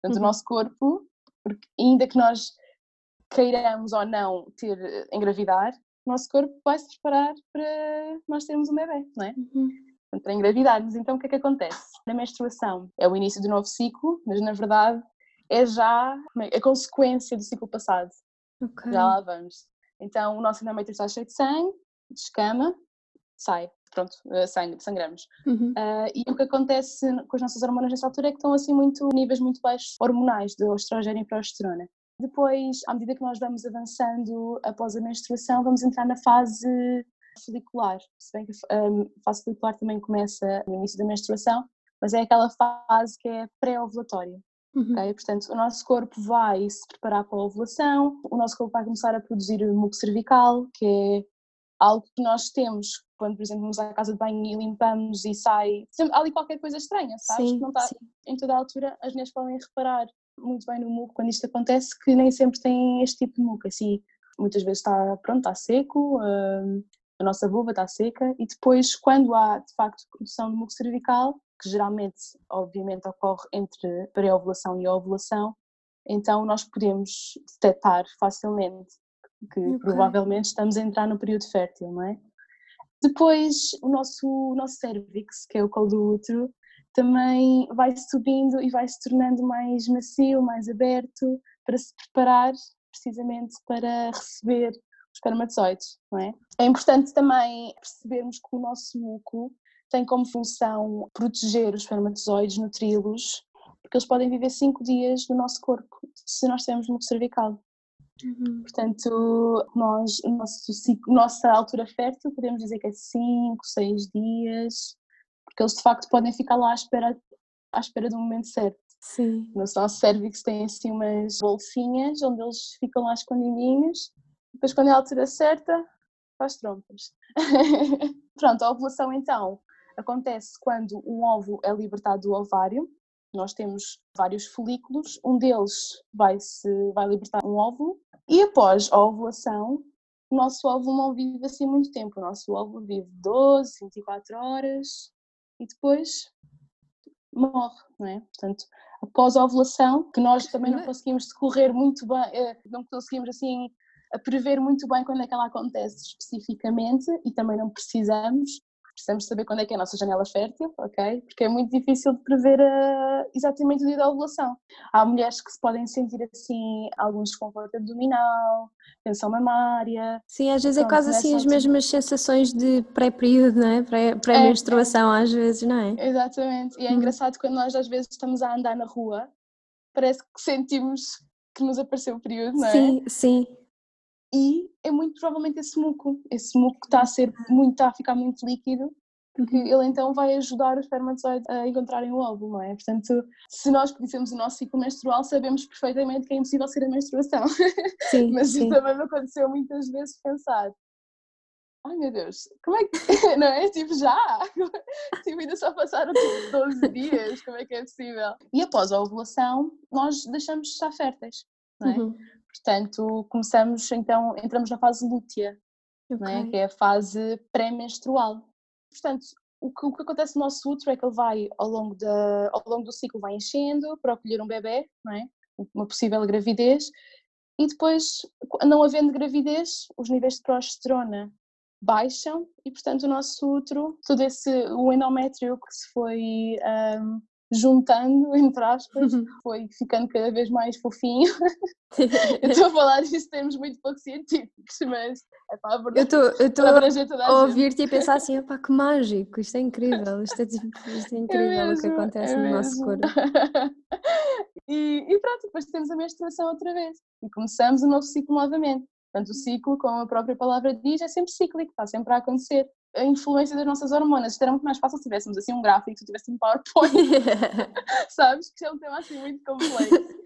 Portanto, uhum. o nosso corpo, porque ainda que nós queiramos ou não ter engravidar, o nosso corpo vai se preparar para nós termos um bebê, não é? Uhum para engravidarmos. Então o que é que acontece? Na menstruação é o início do novo ciclo, mas na verdade é já a consequência do ciclo passado. Okay. Já lá vamos. Então o nosso endométrio está cheio de sangue, de escama, sai, pronto, eh, sangue, sangramos. Uhum. Uh, e o que acontece com as nossas hormonas nessa altura é que estão assim muito, níveis muito baixos hormonais de estrogênio e progesterona. Depois, à medida que nós vamos avançando após a menstruação, vamos entrar na fase folicular, se bem que a fase folicular também começa no início da menstruação, mas é aquela fase que é pré-ovulatória. Uhum. Okay? Portanto, o nosso corpo vai se preparar para a ovulação, o nosso corpo vai começar a produzir muco cervical, que é algo que nós temos quando, por exemplo, vamos à casa de banho e limpamos e sai. Há ali qualquer coisa estranha, sabes? Sim, não está, em toda a altura as mulheres podem reparar muito bem no muco quando isto acontece, que nem sempre tem este tipo de muco. Assim, muitas vezes está, pronto, está seco, hum, a nossa vulva está seca e depois quando há de facto produção de muco cervical, que geralmente obviamente ocorre entre pré-ovulação e ovulação, então nós podemos detectar facilmente que okay. provavelmente estamos a entrar no período fértil, não é? Depois o nosso, o nosso cervix, que é o colo do útero, também vai subindo e vai se tornando mais macio, mais aberto, para se preparar precisamente para receber espermatozoides, não é? É importante também percebermos que o nosso muco tem como função proteger os espermatozoides, nutri-los, porque eles podem viver 5 dias no nosso corpo, se nós tivermos muco cervical. Uhum. Portanto, nós, nosso ciclo, nossa altura fértil, podemos dizer que é 5, 6 dias, porque eles de facto podem ficar lá à espera, à espera do momento certo. Sim. No nosso cérvix tem assim umas bolsinhas onde eles ficam lá escondidinhos depois, quando é a altura certa, faz trompas. Pronto, a ovulação então acontece quando um ovo é libertado do ovário. Nós temos vários folículos, um deles vai, -se, vai libertar um óvulo e após a ovulação, o nosso óvulo não vive assim muito tempo. O nosso óvulo vive 12, 24 horas e depois morre, não é? Portanto, após a ovulação, que nós também não conseguimos decorrer muito bem, eh, não conseguimos assim prever muito bem quando é que ela acontece especificamente e também não precisamos. Precisamos saber quando é que é a nossa janela fértil, ok? Porque é muito difícil de prever uh, exatamente o dia da ovulação. Há mulheres que se podem sentir assim algum desconforto abdominal, tensão mamária. Sim, às vezes é quase assim as mesmas sensações de pré-período, não é? Pré-menstruação, é, é. às vezes, não é? Exatamente. E é hum. engraçado quando nós às vezes estamos a andar na rua, parece que sentimos que nos apareceu o período, não é? Sim, sim e é muito provavelmente esse muco, esse muco que está a ser muito, está a ficar muito líquido, porque uhum. ele então vai ajudar os espermatozoides a encontrarem o óvulo, não é? Portanto, se nós conhecemos o nosso ciclo menstrual, sabemos perfeitamente que é impossível ser a menstruação. Sim, Mas sim. isso também me aconteceu muitas vezes pensar, ai meu Deus, como é que, não é? Tipo, já? Tipo, ainda só passaram tipo 12 dias, como é que é possível? E após a ovulação, nós deixamos de estar férteis, não é? Uhum. Portanto, começamos então, entramos na fase lútea, é? okay. é? que é a fase pré-menstrual. Portanto, o que, o que, acontece no nosso útero é que ele vai, ao longo, da, ao longo do ciclo, vai enchendo para acolher um bebê, não é? uma possível gravidez, e depois, não havendo gravidez, os níveis de progesterona baixam e, portanto, o nosso útero, todo esse, o endométrio que se foi um, juntando, entre aspas, foi ficando cada vez mais fofinho. eu estou a falar disso em termos muito pouco científicos, mas é para a verdade. Eu estou a ouvir-te e a pensar assim, pá, que mágico, isto é incrível, isto é, isto é, é incrível é mesmo, o que acontece é no mesmo. nosso corpo. e, e pronto, depois temos a menstruação outra vez e começamos o novo ciclo novamente. Portanto, o ciclo, como a própria palavra diz, é sempre cíclico, está sempre a acontecer a influência das nossas hormonas. Isto era muito mais fácil se tivéssemos assim um gráfico, se tivesse um PowerPoint, sabes? Que é um tema assim muito complexo.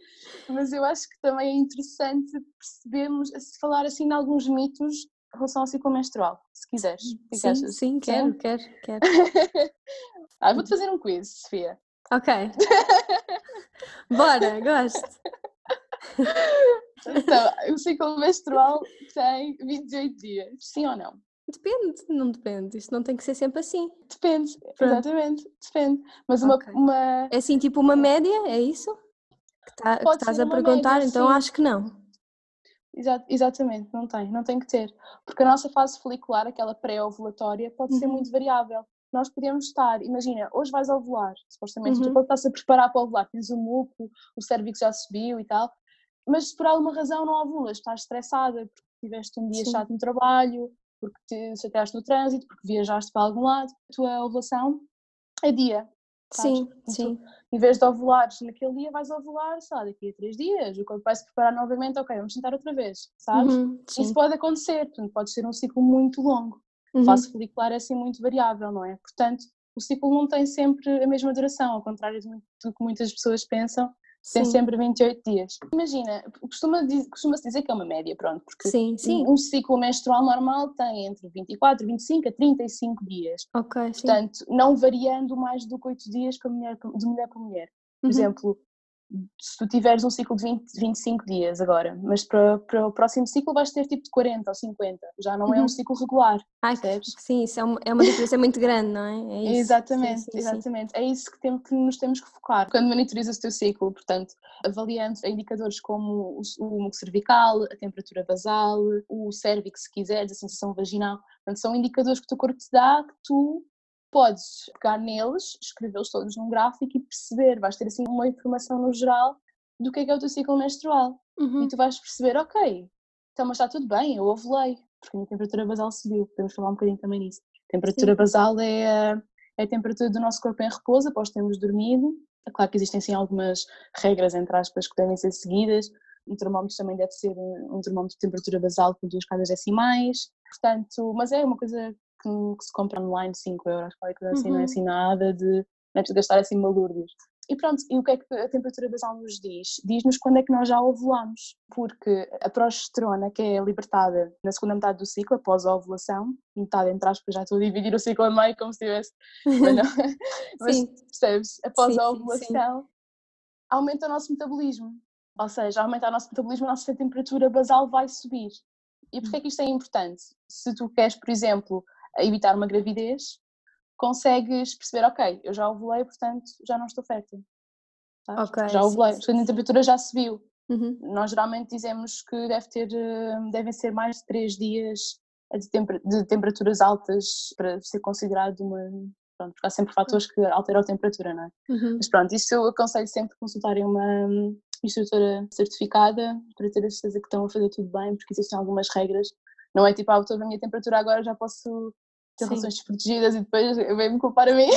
Mas eu acho que também é interessante percebermos, falar assim de alguns mitos em relação ao ciclo menstrual, se quiseres. Que sim, achas? sim, quero, quero, quero. ah, vou-te fazer um quiz, Sofia. Ok. Bora, gosto. Então, o ciclo menstrual tem 28 dias, sim ou não? Depende, não depende. Isto não tem que ser sempre assim. Depende, Pronto. exatamente, depende. Mas uma, okay. uma. É assim, tipo uma média, é isso? Que, tá, que estás a perguntar, média, então sim. acho que não. exatamente, não tem, não tem que ter. Porque a nossa fase folicular, aquela pré-ovulatória, pode uhum. ser muito variável. Nós podemos estar, imagina, hoje vais ovular, supostamente, uhum. tu quando estás a preparar para ovular, tens o muco, o cérvix já subiu e tal, mas por alguma razão não ovulas, estás estressada porque tiveste um dia Sim. chato no trabalho, porque te chateaste no trânsito, porque viajaste para algum lado, a tua ovulação é dia. Sabes? Sim, sim. Em vez de ovulares naquele dia, vais ovular, sei daqui a três dias, o corpo vai se preparar novamente, ok, vamos tentar outra vez, sabes? Uhum, Isso pode acontecer, portanto, pode ser um ciclo muito longo. Uhum. A fase folicular é assim muito variável, não é? Portanto, o ciclo não tem sempre a mesma duração, ao contrário do que muitas pessoas pensam, tem sempre 28 dias. Imagina, costuma-se costuma dizer que é uma média, pronto, porque sim, sim. um ciclo menstrual normal tem entre 24, 25 a 35 dias. Ok, Portanto, sim. não variando mais do que 8 dias para mulher, de mulher para mulher. Por uhum. exemplo, se tu tiveres um ciclo de 20, 25 dias agora, mas para, para o próximo ciclo vais ter tipo de 40 ou 50, já não uhum. é um uhum. ciclo regular, Ai, percebes? Sim, isso é uma, é uma diferença muito grande, não é? é exatamente, sim, sim, exatamente. Sim. É isso que, tem, que nos temos que focar quando monitorizas o teu ciclo, portanto, avaliando indicadores como o, o muco cervical, a temperatura basal, o cérvix, se quiseres, a sensação vaginal, portanto, são indicadores que o teu corpo te dá que tu podes pegar neles, escrevê-los todos num gráfico e perceber, vais ter assim uma informação no geral do que é que é o teu ciclo menstrual. Uhum. E tu vais perceber, ok, então mas está tudo bem, eu ovulei, porque a minha temperatura basal subiu, podemos falar um bocadinho também nisso. A temperatura Sim. basal é a, é a temperatura do nosso corpo em repouso após termos dormido. É claro que existem sim algumas regras, entre aspas, que devem ser seguidas. Um termómetro também deve ser um termómetro de temperatura basal com duas casas decimais. Portanto, mas é uma coisa que, que se compra online 5 euros, qualquer coisa assim, uhum. não é assim nada de, não é de gastar assim malúrdios. E pronto, e o que é que a temperatura basal nos diz? Diz-nos quando é que nós já ovulamos, porque a progesterona que é libertada na segunda metade do ciclo, após a ovulação, metade entre aspas, já estou a dividir o ciclo a meio como se tivesse, mas, não, mas percebes, após sim, a ovulação, sim. aumenta o nosso metabolismo, ou seja, aumenta o nosso metabolismo, a nossa temperatura basal vai subir. E porquê é que isto é importante? Se tu queres, por exemplo, a evitar uma gravidez, consegues perceber, ok, eu já ovulei, portanto já não estou fértil. Okay, já ovulei, portanto a temperatura já subiu. Uhum. Nós geralmente dizemos que deve ter, hum, devem ser mais de 3 dias de, temper, de, temperaturas altas para ser considerado uma. Pronto, porque há sempre fatores que alteram a temperatura, não é? Uhum. Mas pronto, isso eu aconselho sempre consultarem uma hum, instrutora certificada para ter a certeza que estão a fazer tudo bem, porque existem algumas regras. Não é tipo, ah, estou a minha temperatura agora, já posso relações desprotegidas e depois vem-me culpar a mim.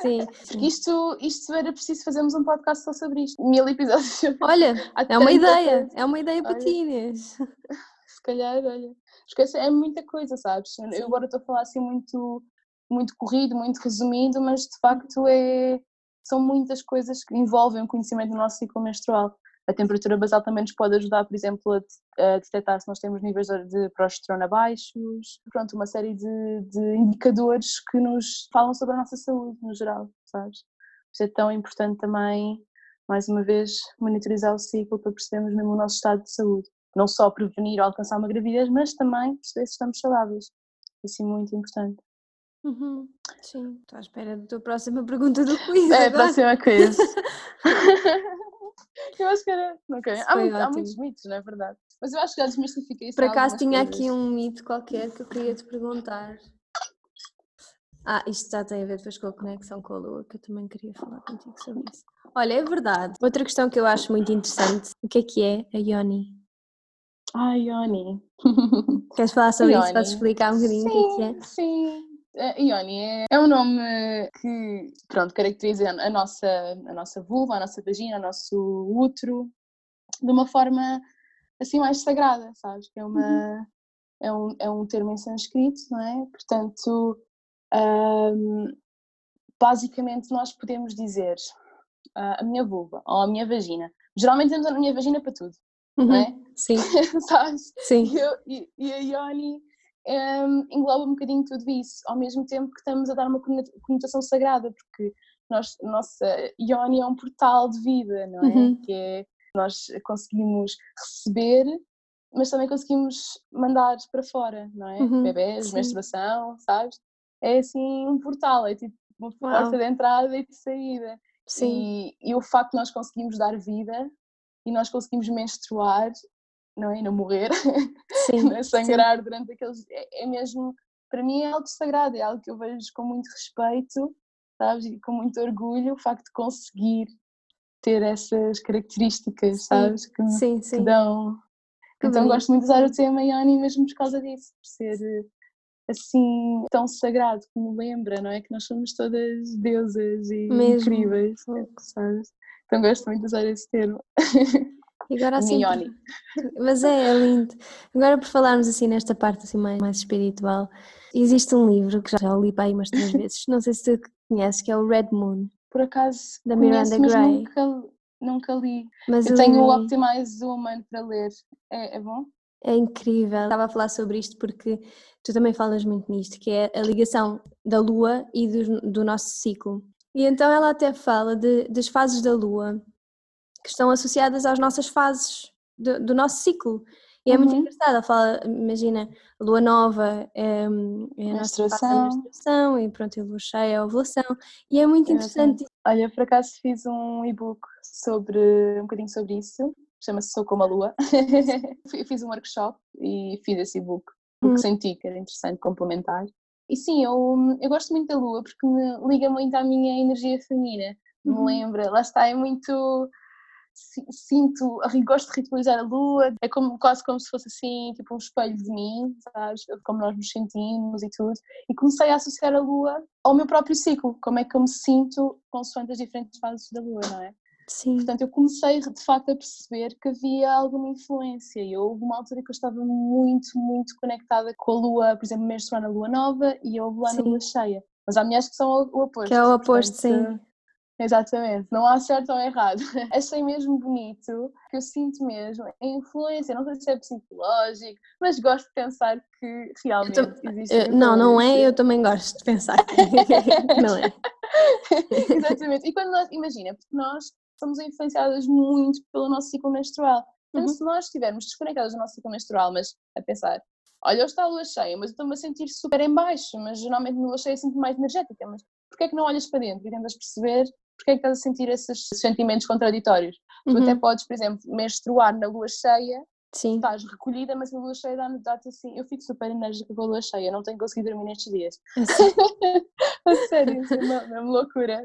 Sim. Porque isto, isto era preciso fazermos um podcast só sobre isto. Mil episódios. Olha, é uma ideia. É uma ideia para ti, Inês. Se calhar, olha. Esquece, é muita coisa, sabes? Sim. Eu agora estou a falar assim muito, muito corrido, muito resumido, mas de facto é, são muitas coisas que envolvem o conhecimento do nosso ciclo menstrual. A temperatura basal também nos pode ajudar, por exemplo, a, a detectar se nós temos níveis de progesterona baixos, pronto, uma série de, de, indicadores que nos falam sobre a nossa saúde no geral, sabes? Isso é tão importante também, mais uma vez, monitorizar o ciclo para percebermos mesmo o nosso estado de saúde. Não só prevenir ou alcançar uma gravidez, mas também perceber se estamos saudáveis. É assim muito importante. Uhum. Sim, estou à espera da tua próxima pergunta do quiz. É, a próxima quiz. Eu acho que era. Okay. Há, muito, há, muitos mitos, não é verdade? Mas eu acho que já desmistifiquei isso. Por acaso tinha coisas. aqui um mito qualquer que eu queria te perguntar. Ah, isto já tem a ver depois com a conexão com a Lua, que eu também queria falar contigo sobre isso. Olha, é verdade. Outra questão que eu acho muito interessante, o que é que é a Yoni? Ah, Ioni. Queres falar sobre Ioni. isso? Podes explicar um bocadinho o que é que é? Sim, Ioni é, é um nome que, pronto, caracteriza a nossa, a nossa vulva, a nossa vagina, o nosso útero, de uma forma assim mais sagrada, sabes? É uma... É um, é um termo em sânscrito, não é? Portanto, hum, basicamente nós podemos dizer ah, a minha vulva ou a minha vagina. Geralmente temos a minha vagina para tudo, não é? Uhum. Sim, Sabes? sim. E, eu- e- e a Ioni hum, engloba um bocadinho tudo isso, ao mesmo tempo que estamos a dar uma conota- conotação sagrada, porque nós, nossa Ioni é um portal de vida, não é? Uhum. Que é, nós conseguimos receber, mas também conseguimos mandar para fora, não é? Uhum, Bebés, sim. menstruação, sabes? É assim um portal, é tipo uma Uau. porta de entrada e de saída. Sim, E, e o facto de nós conseguimos dar vida e nós conseguimos menstruar, não é? Não morrer, sim. não é? sangrar durante aqueles. É, é mesmo, para mim é algo sagrado, é algo que eu vejo com muito respeito, sabes? E com muito orgulho o facto de conseguir ter essas características, Sim, sabes? Que, me- Sim, que sim. dão. Que então bonito. gosto muito de usar o tema Ioni mesmo por causa disso, por ser eh, assim tão sagrado que me lembra, não é? Que nós somos todas deusas e Mesmo. incríveis, sabes? Então gosto muito de usar esse termo. E agora assim. Mas é, é lindo. Agora por falarmos assim nesta parte assim mais, mais espiritual, existe um livro que já, já li para aí umas três vezes, não sei se tu conheces, que é o Red Moon, Por acaso Da conheço, Miranda mas Gray. nunca, nunca li. mas Eu tenho o Optimize Woman para ler. É, é bom? É incrível. Estava a falar sobre isto porque tu também falas muito nisto, que é a ligação da Lua e do, do nosso ciclo. E então ela até fala de, das fases da Lua que estão associadas às nossas fases do, do nosso ciclo. E é muito Uhum. engraçado. Ela fala, imagina, Lua nova é, é a Menstruação. menstruação e pronto, a Lua cheia é a ovulação. E é muito interessante. Olha, por acaso fiz um e-book sobre um bocadinho sobre isso. Chama-se Sou como a Lua. Fi- fiz um workshop e fiz esse e-book porque Hum. senti que era interessante complementar. E sim, eu, eu gosto muito da Lua porque me liga muito à minha energia feminina. Me Uhum. lembra, lá está, é muito. Si- Sinto, a gosto de ritualizar a lua, é como, quase como se fosse assim, tipo um espelho de mim, sabes? Como nós nos sentimos e tudo. E comecei a associar a lua ao meu próprio ciclo, como é que eu me sinto consoante as diferentes fases da lua, não é? Sim, Portanto, eu comecei de facto a perceber que havia alguma influência e houve uma altura que eu estava muito, muito conectada com a lua, por exemplo, menstruar na lua nova e a ovular na lua cheia. Mas há mulheres que são o, o oposto. que é o oposto, portanto, sim. Exatamente, não há certo ou errado. Achei mesmo bonito, que eu sinto mesmo a influência, não sei se é psicológico, mas gosto de pensar que realmente existe. Eh, Não, não é, eu também gosto de pensar que não é. Exatamente. E quando nós, imagina, porque nós somos influenciadas muito pelo nosso ciclo menstrual. Portanto, Uhum. se nós estivermos desconectadas do nosso ciclo menstrual, mas a pensar, olha, hoje está a lua cheia, mas eu estou-me a sentir super em baixo, mas geralmente na lua cheia sinto mais energética, mas porquê é que não olhas para dentro e tentas perceber porquê é que estás a sentir esses sentimentos contraditórios? Tu até Uhum, podes, por exemplo, menstruar na lua cheia, Sim, estás recolhida, mas a lua cheia dá- dá-te assim, eu fico super enérgica com a lua cheia, não tenho conseguido dormir nestes dias. assim, A sério, isso é uma, é uma loucura.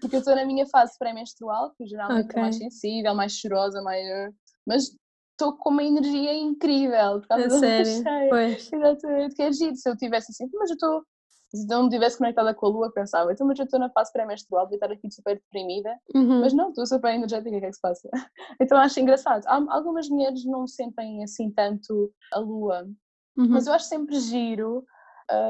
Porque eu estou na minha fase pré-menstrual, que geralmente estou mais Ok. sensível, mais chorosa, mais. Mas estou com uma energia incrível por causa a da lua sério. cheia. Pois. Exatamente, que é giro. Se eu tivesse assim, mas eu estou. Se eu não estivesse conectada com a lua, pensava, então, mas eu estou na fase pré-menstrual, devia estar aqui super deprimida, Uhum, mas não, estou super energética, o que é que se passa? Então acho engraçado. Algumas mulheres não sentem assim tanto a lua, uhum. mas eu acho sempre giro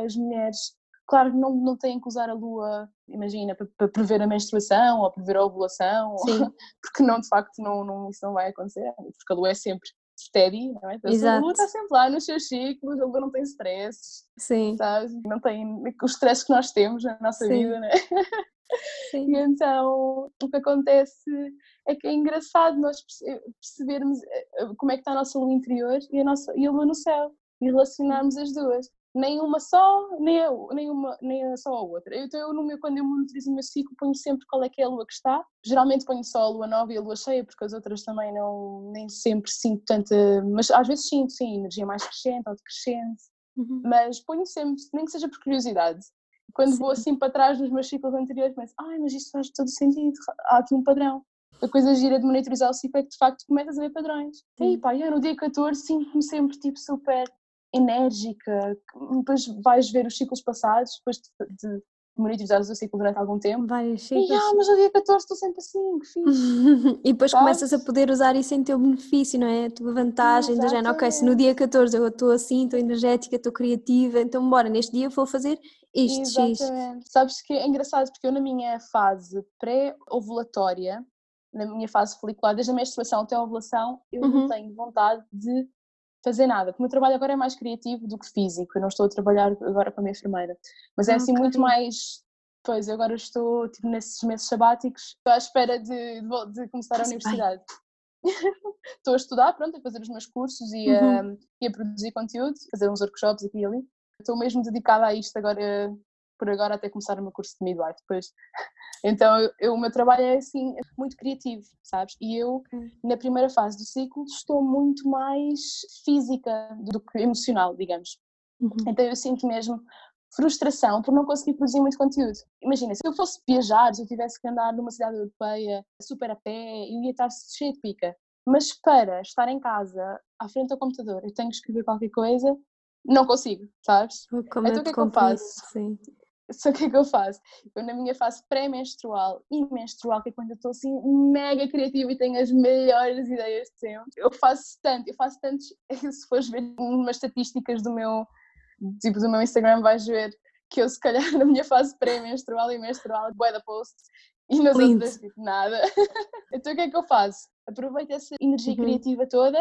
as mulheres, claro que não, não têm que usar a lua, imagina, para, para prever a menstruação ou prever a ovulação, ou- porque não, de facto, não, não, isso não vai acontecer, porque a lua é sempre steady, não é? Então, a Exato. lua está sempre lá nos seus ciclos, a lua não tem stress, sim, sabes? Não tem os stresses que nós temos na nossa Sim. vida, né? sim. E então o que acontece é que é engraçado nós perce- percebermos eh, eh, como é que está a nossa lua interior e a, nossa, e a lua no céu e relacionarmos as duas. Nem uma só, nem, a, nem, uma, nem só a outra. Eu, então, eu, no meu, quando eu monitorizo o meu ciclo, ponho sempre qual é que é a lua que está. Geralmente ponho só a lua nova e a lua cheia, porque as outras também não, nem sempre sinto tanta. Mas às vezes sinto, sim, energia mais crescente ou decrescente Uhum. mas ponho sempre, nem que seja por curiosidade, quando Sim. vou assim para trás nos meus ciclos anteriores, penso, ai, mas isto faz todo sentido, há aqui um padrão. A coisa gira de monitorizar o ciclo é que de facto começas a ver padrões. Sim. E pá, eu no dia 14 sinto-me sempre tipo super enérgica, depois vais ver os ciclos passados, depois de, de monitorizares o ciclo durante algum tempo. Vários ciclos. E, ah, mas no dia 14 estou sempre assim, que fixe. e depois Sabes? começas a poder usar isso em teu benefício, não é? A tua vantagem, do género, ok, se no dia 14 eu estou assim, estou energética, estou criativa, então bora, neste dia vou fazer isto, Exatamente. X. Sabes que é engraçado porque eu na minha fase pré-ovulatória, na minha fase folicular, desde a menstruação até a ovulação, eu uhum. não tenho vontade de fazer nada. Porque o meu trabalho agora é mais criativo do que físico. Eu não estou a trabalhar agora minha enfermeira. Mas é assim okay. muito mais. Pois, eu agora estou tipo, nesses meses sabáticos, estou à espera de, de, de começar a universidade. estou a estudar, pronto, a fazer os meus cursos e, uhum. a, e a produzir conteúdo, fazer uns workshops aqui e ali. Estou mesmo dedicada a isto agora por agora até começar o meu curso de midwife depois. Então eu, eu, o meu trabalho é assim muito criativo, sabes? E eu na primeira fase do ciclo estou muito mais física do que emocional, digamos. Uhum. Então eu sinto mesmo frustração por não conseguir produzir muito conteúdo. Imagina, se eu fosse viajar, se eu tivesse que andar numa cidade europeia super a pé, eu ia estar cheio de pica. Mas para estar em casa, à frente do computador, eu tenho que escrever qualquer coisa, não consigo, sabes? Como então o que é que eu faço? Sim. Só que o que eu faço? Eu na minha fase pré-menstrual e menstrual, que é quando eu estou assim mega criativa e tenho as melhores ideias de sempre, eu faço tanto, eu faço tantos, se fores ver umas estatísticas do meu, tipo do meu Instagram, vais ver que eu se calhar na minha fase pré-menstrual e menstrual, bué da post, e nas Lindo. outras tipo nada. então o que é que eu faço? Aproveito essa energia uhum. criativa toda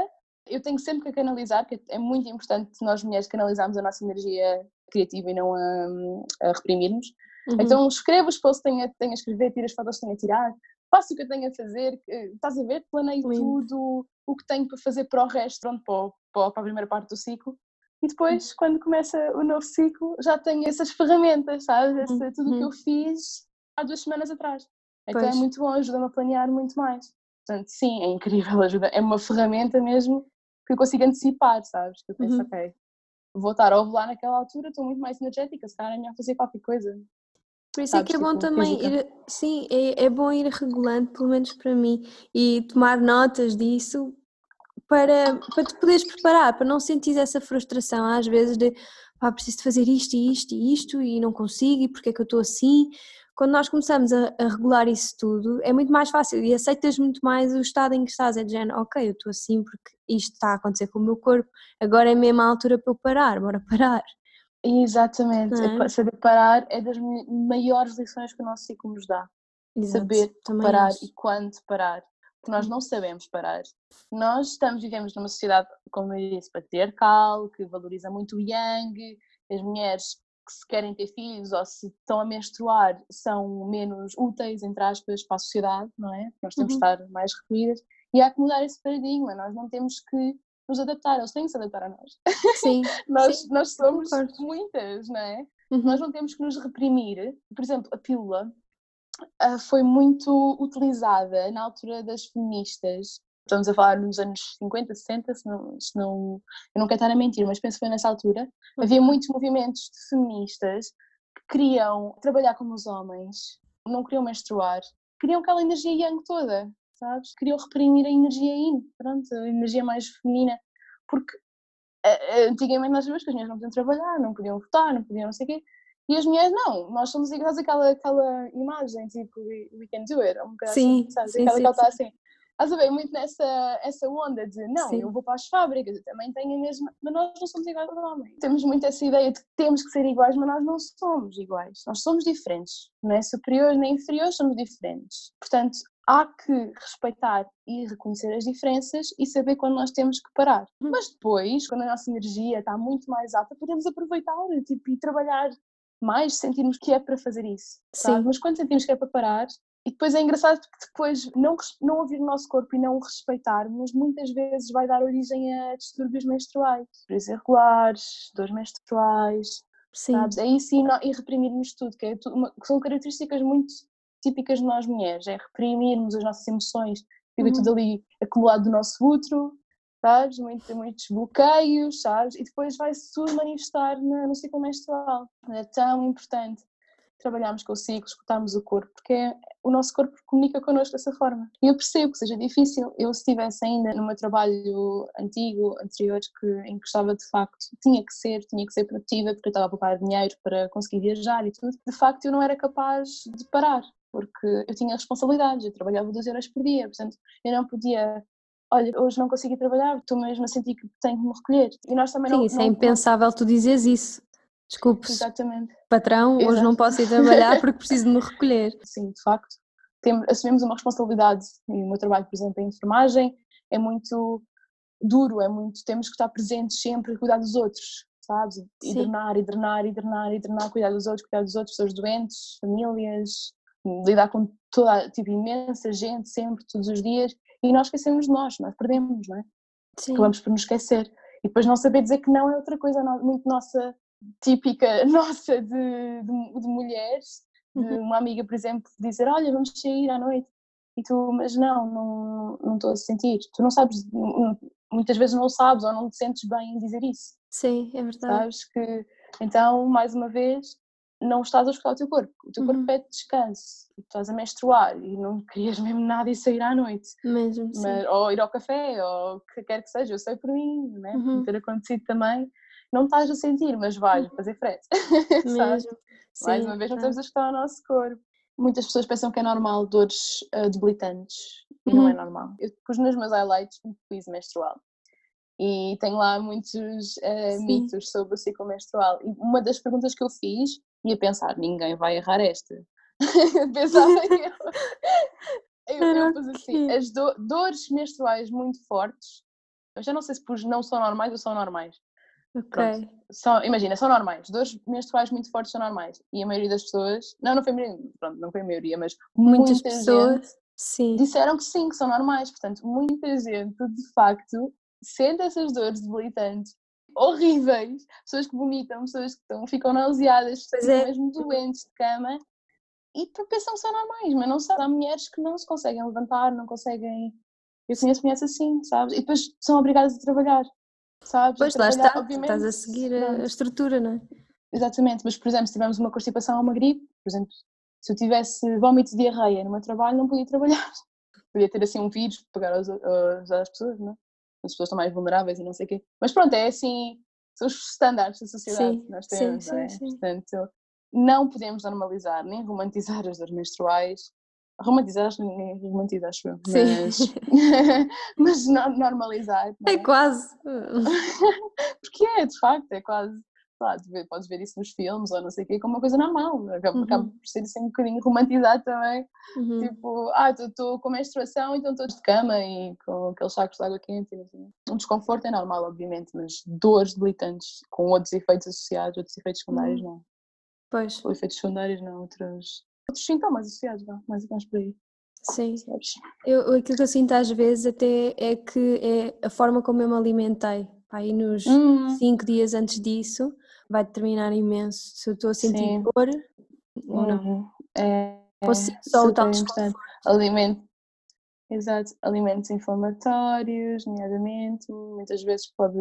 eu tenho sempre que canalizar, que é muito importante nós mulheres canalizarmos a nossa energia criativa e não a, a reprimirmos. Uhum. Então escrevo os posts que tenho, tenho a escrever, tiro as fotos que tenho a tirar, faço o que eu tenho a fazer, estás a ver? Planeio Lindo. tudo, o que tenho para fazer para o resto, pronto, para, para a primeira parte do ciclo. E depois, uhum. quando começa o novo ciclo, já tenho essas ferramentas, sabes? Esse, uhum. Tudo o que eu fiz há duas semanas atrás. Então é pois. é muito bom, ajuda-me a planear muito mais. Portanto, sim, é incrível, ajuda. É uma ferramenta mesmo que eu consigo antecipar, sabes? Que eu penso, uhum. ok, vou estar a ovular naquela altura, estou muito mais energética, se calhar é melhor fazer qualquer coisa. Por isso Sabes, é que é bom tipo, também ir, sim, é, é bom ir regulando, pelo menos para mim, e tomar notas disso para, para te poderes preparar, para não sentir essa frustração às vezes de pá, preciso de fazer isto e isto e isto e não consigo e porque é que eu estou assim, quando nós começamos a, a, regular isso tudo, é muito mais fácil e aceitas muito mais o estado em que estás. É de género, ok, eu estou assim porque isto está a acontecer com o meu corpo, agora é mesmo a altura para eu parar, bora parar. Exatamente, é? saber parar é das maiores lições que o nosso ciclo nos dá. Exato, saber parar e quando parar. Porque nós não sabemos parar. Nós estamos, vivemos numa sociedade, como eu disse, patriarcal, que valoriza muito o yang, as mulheres que se querem ter filhos ou se estão a menstruar são menos úteis, entre aspas, para a sociedade, não é? Nós temos uhum. de estar mais recolhidas e há que mudar esse paradigma, nós não temos que nos adaptar, eles têm que se adaptar a nós. Sim. nós, sim. nós somos muitas, não é? Uhum. Nós não temos que nos reprimir. Por exemplo, a pílula uh, foi muito utilizada na altura das feministas estamos a falar nos anos 50, 60, se não, se não, eu não quero estar a mentir, mas penso que foi nessa altura, havia uhum. muitos movimentos feministas que queriam trabalhar como os homens, não queriam menstruar, queriam aquela energia yang toda, sabes? Queriam reprimir a energia yin, pronto, a energia mais feminina, porque antigamente nós sabemos que as mulheres não podiam trabalhar, não podiam votar, não podiam não sei o quê, e as mulheres não, nós somos iguais àquela, àquela imagem, tipo, we, we can do it, um bocado sim, assim, sabes? Sim, aquela sim, que ela está assim, Estás a ver muito nessa essa onda de não, Sim. eu vou para as fábricas, eu também tenho a mesma, mas nós não somos iguais ao homem. Temos muito essa ideia de que temos que ser iguais, mas nós não somos iguais. Nós somos diferentes, não é superiores nem inferiores, somos diferentes. Portanto, há que respeitar e reconhecer as diferenças e saber quando nós temos que parar. Uhum. Mas depois, quando a nossa energia está muito mais alta, podemos aproveitar tipo, e trabalhar mais, sentirmos que é para fazer isso. Sabe? Mas quando sentimos que é para parar, e depois é engraçado porque depois não, não ouvir o nosso corpo e não o respeitarmos muitas vezes vai dar origem a distúrbios menstruais, dores irregulares, dores menstruais, Sim. sabes? É isso e, não, e reprimirmos tudo, que, é uma, que são características muito típicas de nós mulheres, é reprimirmos as nossas emoções, fica uhum. tudo ali acumulado do nosso útero, sabes? Muito, muitos bloqueios, sabes? E depois vai-se tudo manifestar no, no ciclo menstrual. É tão importante trabalharmos com o ciclo, escutarmos o corpo, porque é, o nosso corpo comunica connosco dessa forma. E eu percebo que seja difícil. Eu, se estivesse ainda no meu trabalho antigo, anterior, que, em que estava de facto, tinha que ser, tinha que ser produtiva, porque eu estava a poupar dinheiro para conseguir viajar e tudo, de facto eu não era capaz de parar, porque eu tinha responsabilidades, eu trabalhava 12 horas por dia, portanto eu não podia olha, hoje não consigo ir trabalhar, estou mesmo a sentir que tenho que me recolher. E nós também Sim, não, isso é não, é impensável tu dizes isso. Desculpe, Exatamente. patrão, Exato. hoje não posso ir trabalhar porque preciso de me recolher. Sim, de facto. Tem, assumimos uma responsabilidade e o meu trabalho, por exemplo, em enfermagem é muito duro, é muito, temos que estar presentes sempre e cuidar dos outros, sabes? E drenar, e drenar, e drenar, e drenar, cuidar dos outros, cuidar dos outros, pessoas doentes, famílias, lidar com toda, tipo, imensa gente sempre, todos os dias, e nós esquecemos de nós, nós perdemos, não é? Sim. Acabamos por nos esquecer. E depois não saber dizer que não é outra coisa muito nossa, típica nossa de, de, de mulheres, de uhum. uma amiga, por exemplo, dizer, olha, vamos sair à noite. E tu, mas não, não, não estou a sentir. Tu não sabes, muitas vezes não sabes ou não te sentes bem em dizer isso. Sim, é verdade. Sabes que, então, mais uma vez, não estás a escutar o teu corpo. O teu corpo uhum. pede descanso. Tu estás a menstruar e não querias mesmo nada e sair à noite. Mesmo, Mas, ou ir ao café, ou o que quer que seja. Eu sei por mim, né? Uhum. ter acontecido também. Não estás a sentir, mas vai uhum. fazer. Sim, Mais uma vez, não estamos a escutar o nosso corpo. Muitas pessoas pensam que é normal dores uh, debilitantes e uhum. não é uhum. normal. Eu pus nos meus highlights um quiz menstrual e tenho lá muitos uh, mitos sobre o ciclo menstrual. E uma das perguntas que eu fiz e a pensar, ninguém vai errar esta. Pensava eu. Eu, eu pus assim, as do, dores menstruais muito fortes, eu já não sei se pus não são normais ou são normais. Ok. São, imagina, são normais. Dores menstruais muito fortes são normais. E a maioria das pessoas, não, não foi a maioria, pronto, não foi a maioria, mas muitas muita pessoas sim. disseram que sim, que são normais. Portanto, muita gente, de facto, sente essas dores debilitantes horríveis, pessoas que vomitam, pessoas que estão, ficam nauseadas, pessoas é. mesmo doentes de cama e pensam que são normais, mas não sabem. Há mulheres que não se conseguem levantar, não conseguem. Eu conheço mulheres assim, sabes? E depois são obrigadas a trabalhar, sabes? Pois lá está, estás a seguir a, a, estrutura, não é? Exatamente, mas por exemplo, se tivermos uma constipação ou uma gripe, por exemplo, se eu tivesse vômitos e diarreia no meu trabalho, não podia trabalhar. Podia ter assim um vírus para pegar às pessoas, não é? as pessoas estão mais vulneráveis e não sei o quê. Mas pronto, é assim, são os estándares da sociedade sim, que nós temos, sim, não é? Sim, sim. Portanto, não podemos normalizar nem romantizar as dores menstruais. Romantizar, acho que ninguém romantiza, acho eu. Mas, mas normalizar. É? é quase. Porque é, de facto, é quase lá, podes ver isso nos filmes ou não sei o quê, como uma coisa normal, acaba, uhum. acaba por ser assim um bocadinho romantizado também, uhum. tipo, ah, estou com menstruação, então estou de cama e com aqueles sacos de água quente, assim. um desconforto é normal, obviamente, mas dores debilitantes com outros efeitos associados, outros efeitos secundários uhum. não. Pois. Ou efeitos secundários não, outros, outros sintomas associados, mais ou menos por aí. Sim, eu, aquilo que eu sinto às vezes até é que é a forma como eu me alimentei. Aí nos hum. cinco dias antes disso, vai determinar imenso se eu estou a sentir Sim. dor ou não. Uhum. É, ou se só o tal desconforto. Alimento, exato, alimentos inflamatórios, nomeadamente, muitas vezes pode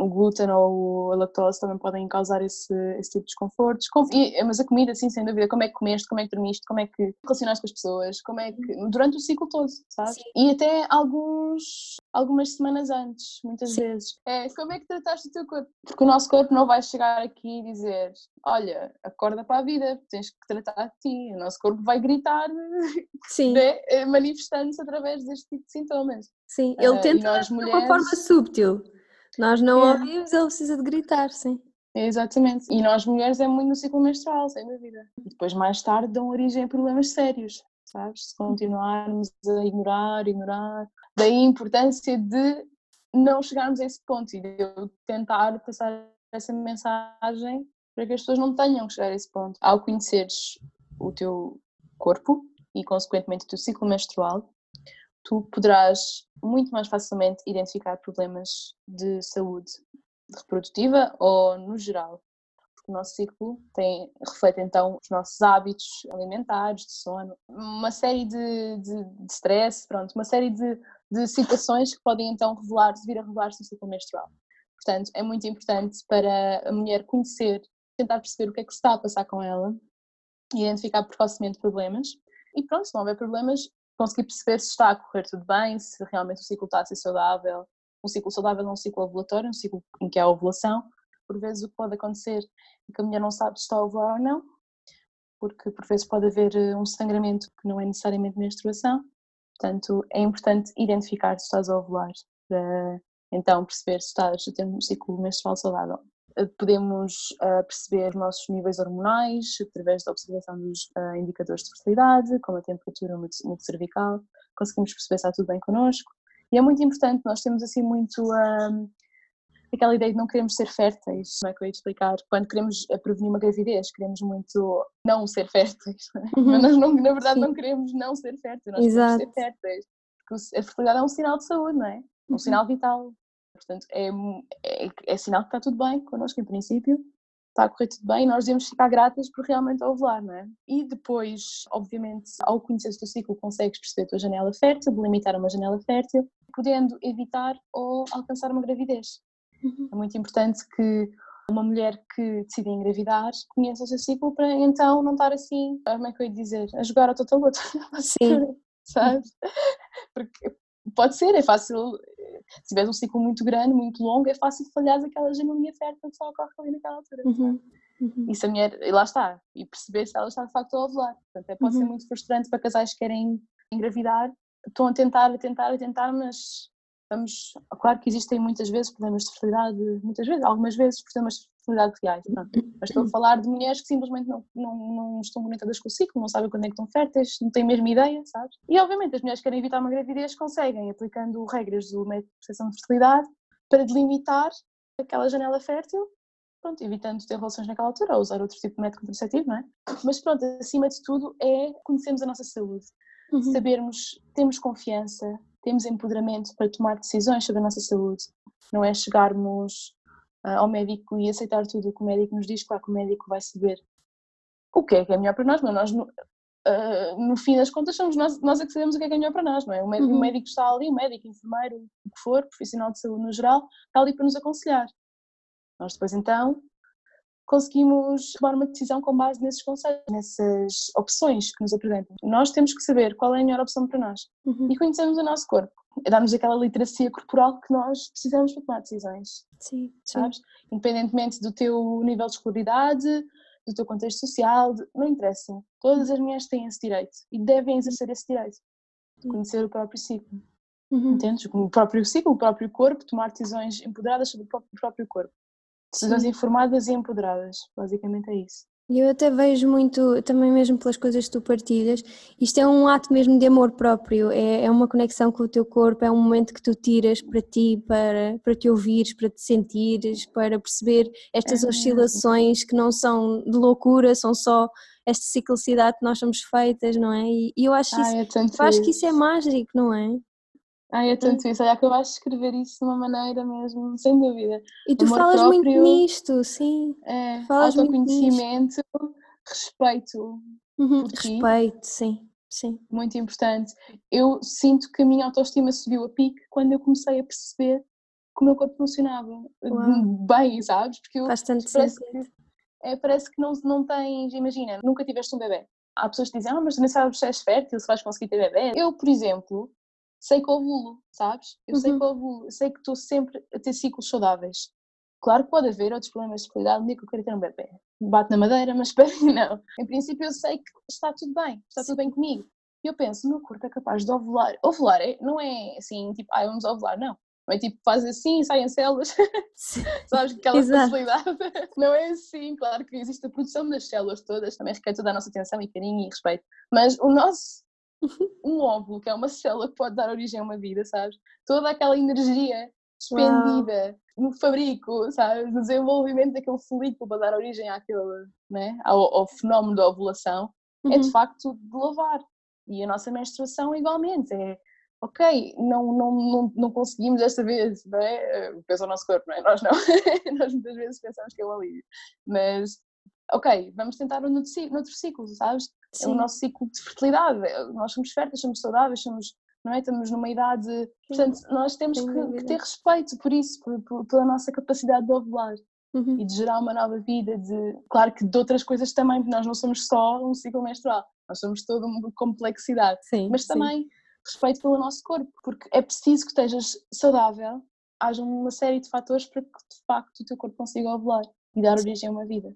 o glúten ou a lactose também podem causar esse, esse tipo de desconfortos. E, mas a comida, sim, sem dúvida, como é que comeste, como é que dormiste, como é que relacionaste com as pessoas, como é que. durante o ciclo todo, sabes? Sim. E até alguns, algumas semanas antes, muitas sim. vezes. É como é que trataste o teu corpo? Porque o nosso corpo não vai chegar aqui e dizer: olha, acorda para a vida, tens que tratar de ti. O nosso corpo vai gritar. Né, manifestando-se através deste tipo de sintomas. Sim, ele uh, tenta de uma forma sútil. Nós não é. ouvimos, ele precisa de gritar, sim. Exatamente. E nós mulheres é muito no ciclo menstrual, sem dúvida. E depois, mais tarde, dão origem a problemas sérios, sabes? Se continuarmos a ignorar, ignorar. Daí a importância de não chegarmos a esse ponto e de eu tentar passar essa mensagem para que as pessoas não tenham que chegar a esse ponto. Ao conheceres o teu corpo e, consequentemente, o teu ciclo menstrual, tu poderás muito mais facilmente identificar problemas de saúde reprodutiva ou no geral. Porque o nosso ciclo tem, reflete então os nossos hábitos alimentares, de sono, uma série de, de, de stress, pronto, uma série de, de situações que podem então revelar, vir a revelar-se no ciclo menstrual. Portanto, é muito importante para a mulher conhecer, tentar perceber o que é que se está a passar com ela identificar precocemente problemas e pronto, se não houver problemas, conseguir perceber se está a correr tudo bem, se realmente o ciclo está a ser saudável. Um ciclo saudável é um ciclo ovulatório, um ciclo em que há ovulação. Por vezes o que pode acontecer é que a mulher não sabe se está a ovular ou não, porque por vezes pode haver eh, um sangramento que não é necessariamente menstruação. Portanto, é importante identificar se estás a ovular, para então perceber se estás a ter um ciclo menstrual saudável. Eh, podemos uh, perceber os nossos níveis hormonais através da observação dos uh, indicadores de fertilidade, como a temperatura no cervical, conseguimos perceber se está tudo bem connosco. E é muito importante, nós temos assim muito uh, aquela ideia de não queremos ser férteis, como é que eu ia explicar? Quando queremos prevenir uma gravidez, queremos muito não ser férteis, uhum. mas nós não, na verdade Sim. não queremos não ser férteis, nós Exato. queremos ser férteis, porque a fertilidade é um sinal de saúde, não é? Um uhum. sinal vital, Portanto, é, é, é, sinal que está tudo bem connosco, em princípio, está a correr tudo bem e nós devemos ficar gratas por realmente ovular, não é? E depois, obviamente, ao conhecer o teu ciclo, consegues perceber a tua janela fértil, delimitar uma janela fértil, podendo evitar ou alcançar uma gravidez. Uhum. É muito importante que uma mulher que decide engravidar conheça o seu ciclo para então não estar assim, como é que eu ia dizer, a jogar ao total Sim. Sabes? Porque pode ser, é fácil, se tiveres um ciclo muito grande, muito longo, é fácil falhar aquela janelinha fértil que só ocorre ali naquela altura. Uhum. Uhum. E se a mulher, e lá está, e perceber se ela está de facto a ovular. Portanto, é, pode uhum. ser muito frustrante para casais que querem engravidar, estão a tentar, a tentar, a tentar, mas vamos, claro que existem muitas vezes problemas de fertilidade, muitas vezes, algumas vezes problemas de fertilidade reais, pronto. mas estou a falar de mulheres que simplesmente não, não, não estão conectadas com o ciclo, não sabem quando é que estão férteis, não têm a mesma ideia, sabes? E obviamente as mulheres que querem evitar uma gravidez conseguem, aplicando regras do método de percepção de fertilidade, para delimitar aquela janela fértil, pronto, evitando ter relações naquela altura, ou usar outro tipo de método contraceptivo, não é? Mas pronto, acima de tudo é conhecermos a nossa saúde, uhum. sabermos, termos confiança, temos empoderamento para tomar decisões sobre a nossa saúde. Não é chegarmos uh, ao médico e aceitar tudo o que o médico nos diz, claro que o médico vai saber o que é que é melhor para nós, mas nós, uh, no fim das contas, somos nós, nós é que sabemos o que é que é melhor para nós, não é? O médico, uhum. o médico está ali, o médico, o enfermeiro, o que for, profissional de saúde no geral, está ali para nos aconselhar. Nós depois então conseguimos tomar uma decisão com base nesses conselhos, nessas opções que nos apresentam. Nós temos que saber qual é a melhor opção para nós uhum. e conhecermos o nosso corpo. Dar-nos aquela literacia corporal que nós precisamos para tomar decisões. Sim, sabes? Sim. Independentemente do teu nível de escolaridade, do teu contexto social, não interessa. Todas as mulheres têm esse direito e devem exercer esse direito. Conhecer o próprio ciclo. Uhum. Entendes? O próprio ciclo, o próprio corpo, tomar decisões empoderadas sobre o próprio corpo. Decisões informadas e empoderadas, basicamente é isso. E eu até vejo muito, também mesmo pelas coisas que tu partilhas, isto é um ato mesmo de amor próprio, é, é uma conexão com o teu corpo, é um momento que tu tiras para ti, para, para te ouvires, para te sentires, para perceber estas é. oscilações que não são de loucura, são só esta ciclicidade que nós somos feitas, não é? E, e eu acho, isso, é eu acho que isso é mágico, não é? Ai, é tanto isso. Olha, acabaste de escrever isso de uma maneira mesmo, sem dúvida. E tu Amor falas próprio, muito nisto, sim. É, falas autoconhecimento, respeito. Uhum, respeito, sim, sim. Muito importante. Eu sinto que a minha autoestima subiu a pique quando eu comecei a perceber como o meu corpo funcionava. Uau. Bem, sabes? Porque eu, Faz tanto parece sentido. Que, é, parece que não, não tens, imagina, nunca tiveste um bebê. Há pessoas que dizem, ah, mas tu nem sabes se és fértil, se vais conseguir ter bebê. Eu, por exemplo, sei que ovulo, sabes? Eu uhum. sei que ovulo, eu sei que estou sempre a ter ciclos saudáveis. Claro que pode haver outros problemas de qualidade, um dia que eu quero ter um bebê. Bate na madeira, mas espera não. Em princípio eu sei que está tudo bem, está tudo bem comigo. E eu penso, meu corpo é capaz de ovular. Ovular é, não é assim, tipo, ah, vamos ovular, não. Não é tipo, faz assim, saem células, sabes, aquela facilidade. Não é assim, claro que existe a produção das células todas, também requer toda a nossa atenção e carinho e respeito. Mas o nosso um óvulo, que é uma célula que pode dar origem a uma vida, sabes? Toda aquela energia expendida Uau. no fabrico, sabes? No desenvolvimento daquele folículo para dar origem àquele, né? ao, ao fenómeno da ovulação, uhum. é de uhum. facto de lavar. E a nossa menstruação igualmente, é ok, não, não, não, não conseguimos desta vez, não é? Pensa o nosso corpo, não é? Nós não. Nós muitas vezes pensamos que é um alívio. Mas, ok, vamos tentar um outro ciclo, sabes? Sim. é o nosso ciclo de fertilidade. Nós somos férteis, somos saudáveis, somos, não é? estamos numa idade. Portanto, nós temos que, que, ter respeito por isso, por, por, pela nossa capacidade de ovular. uhum. e de gerar uma nova vida, de claro que de outras coisas também, nós não somos só um ciclo menstrual, nós somos toda uma complexidade, sim, mas também sim. respeito pelo nosso corpo, porque é preciso que estejas saudável, haja uma série de fatores para que de facto o teu corpo consiga ovular e dar origem a uma vida.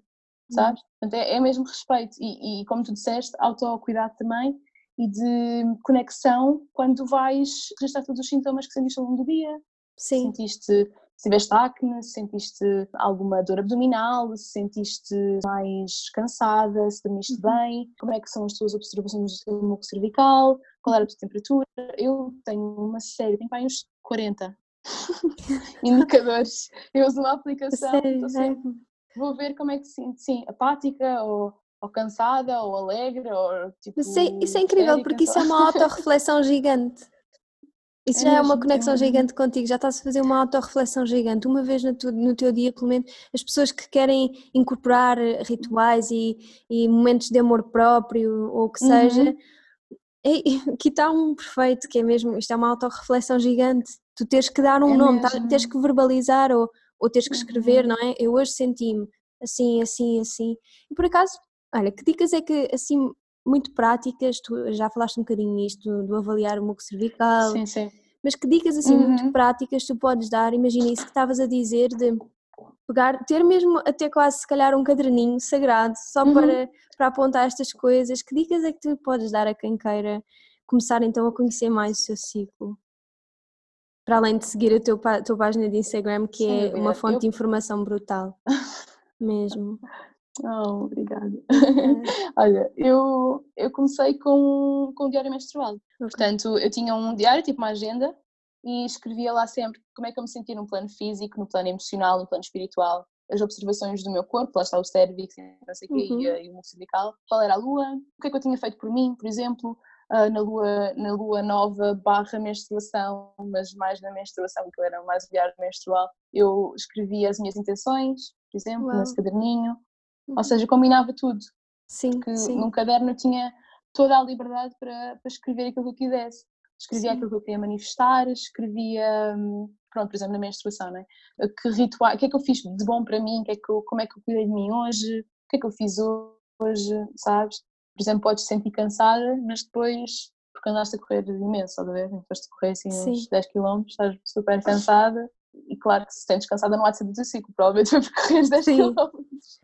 Sabes? Portanto, é, é mesmo respeito e, e como tu disseste, autocuidado também e de conexão quando vais registrar todos os sintomas que sentiste ao longo do dia. Sim. Sentiste se tiveste acne, se sentiste alguma dor abdominal, se sentiste mais cansada, se dormiste uhum. bem, como é que são as tuas observações do teu muco cervical, qual era a tua temperatura. Eu tenho uma série, tenho para uns 40 indicadores. Eu uso uma aplicação, sério, sempre, vou ver como é que sinto, sim, apática ou, ou cansada ou alegre ou tipo. Isso é, isso é incrível porque isso é uma autorreflexão gigante. Isso é já é uma conexão é gigante contigo, já estás a fazer uma autorreflexão gigante. Uma vez no teu, no teu dia, pelo menos, as pessoas que querem incorporar rituais e, e momentos de amor próprio ou o que seja, uhum. é, aqui está um perfeito, que é mesmo, isto é uma autorreflexão gigante. Tu tens que dar um nome, tá, tens que verbalizar ou, ou tens que escrever, uhum. não é? Eu hoje senti-me assim, assim, assim. E por acaso, olha, que dicas é que assim muito práticas, tu já falaste um bocadinho nisto, do avaliar o muco cervical. Sim, sim. Mas que dicas assim uhum. muito práticas tu podes dar? Imagina isso que estavas a dizer de pegar, ter mesmo até quase se calhar um caderninho sagrado só uhum. para, para apontar estas coisas. Que dicas é que tu podes dar a quem queira começar então a conhecer mais o seu ciclo? Para além de seguir a teu, a tua página de Instagram, que Sim, é uma fonte eu... de informação brutal. mesmo. Oh, obrigada. Uhum. Olha, eu, eu comecei com, com o diário menstrual. Portanto, eu tinha um diário, tipo uma agenda, e escrevia lá sempre como é que eu me sentia no plano físico, no plano emocional, no plano espiritual, as observações do meu corpo, lá está o cérvix, não sei o quê, uhum. e, o cervical, qual era a lua, o que é que eu tinha feito por mim, por exemplo, uh, na, lua, na lua nova barra menstruação, mas mais na menstruação, que era mais o diário menstrual, eu escrevia as minhas intenções, por exemplo, Uau. nesse caderninho, ou uhum. seja, combinava tudo. Sim, que sim. num caderno eu tinha toda a liberdade para, para escrever aquilo que eu quisesse. Escrevia sim. aquilo que eu queria manifestar, escrevia, hum, pronto, por exemplo, na menstruação, né? que ritual, o que é que eu fiz de bom para mim, que é que eu, como é que eu cuidei de mim hoje, o que é que eu fiz hoje, sabes? Por exemplo, podes sentir cansada, mas depois, porque andaste a correr imenso, estás a ver? Foste correr assim uns 10 km, estás super cansada, e claro que se estiver descansada não há de ser do ciclo, provavelmente vai percorrer 10 km.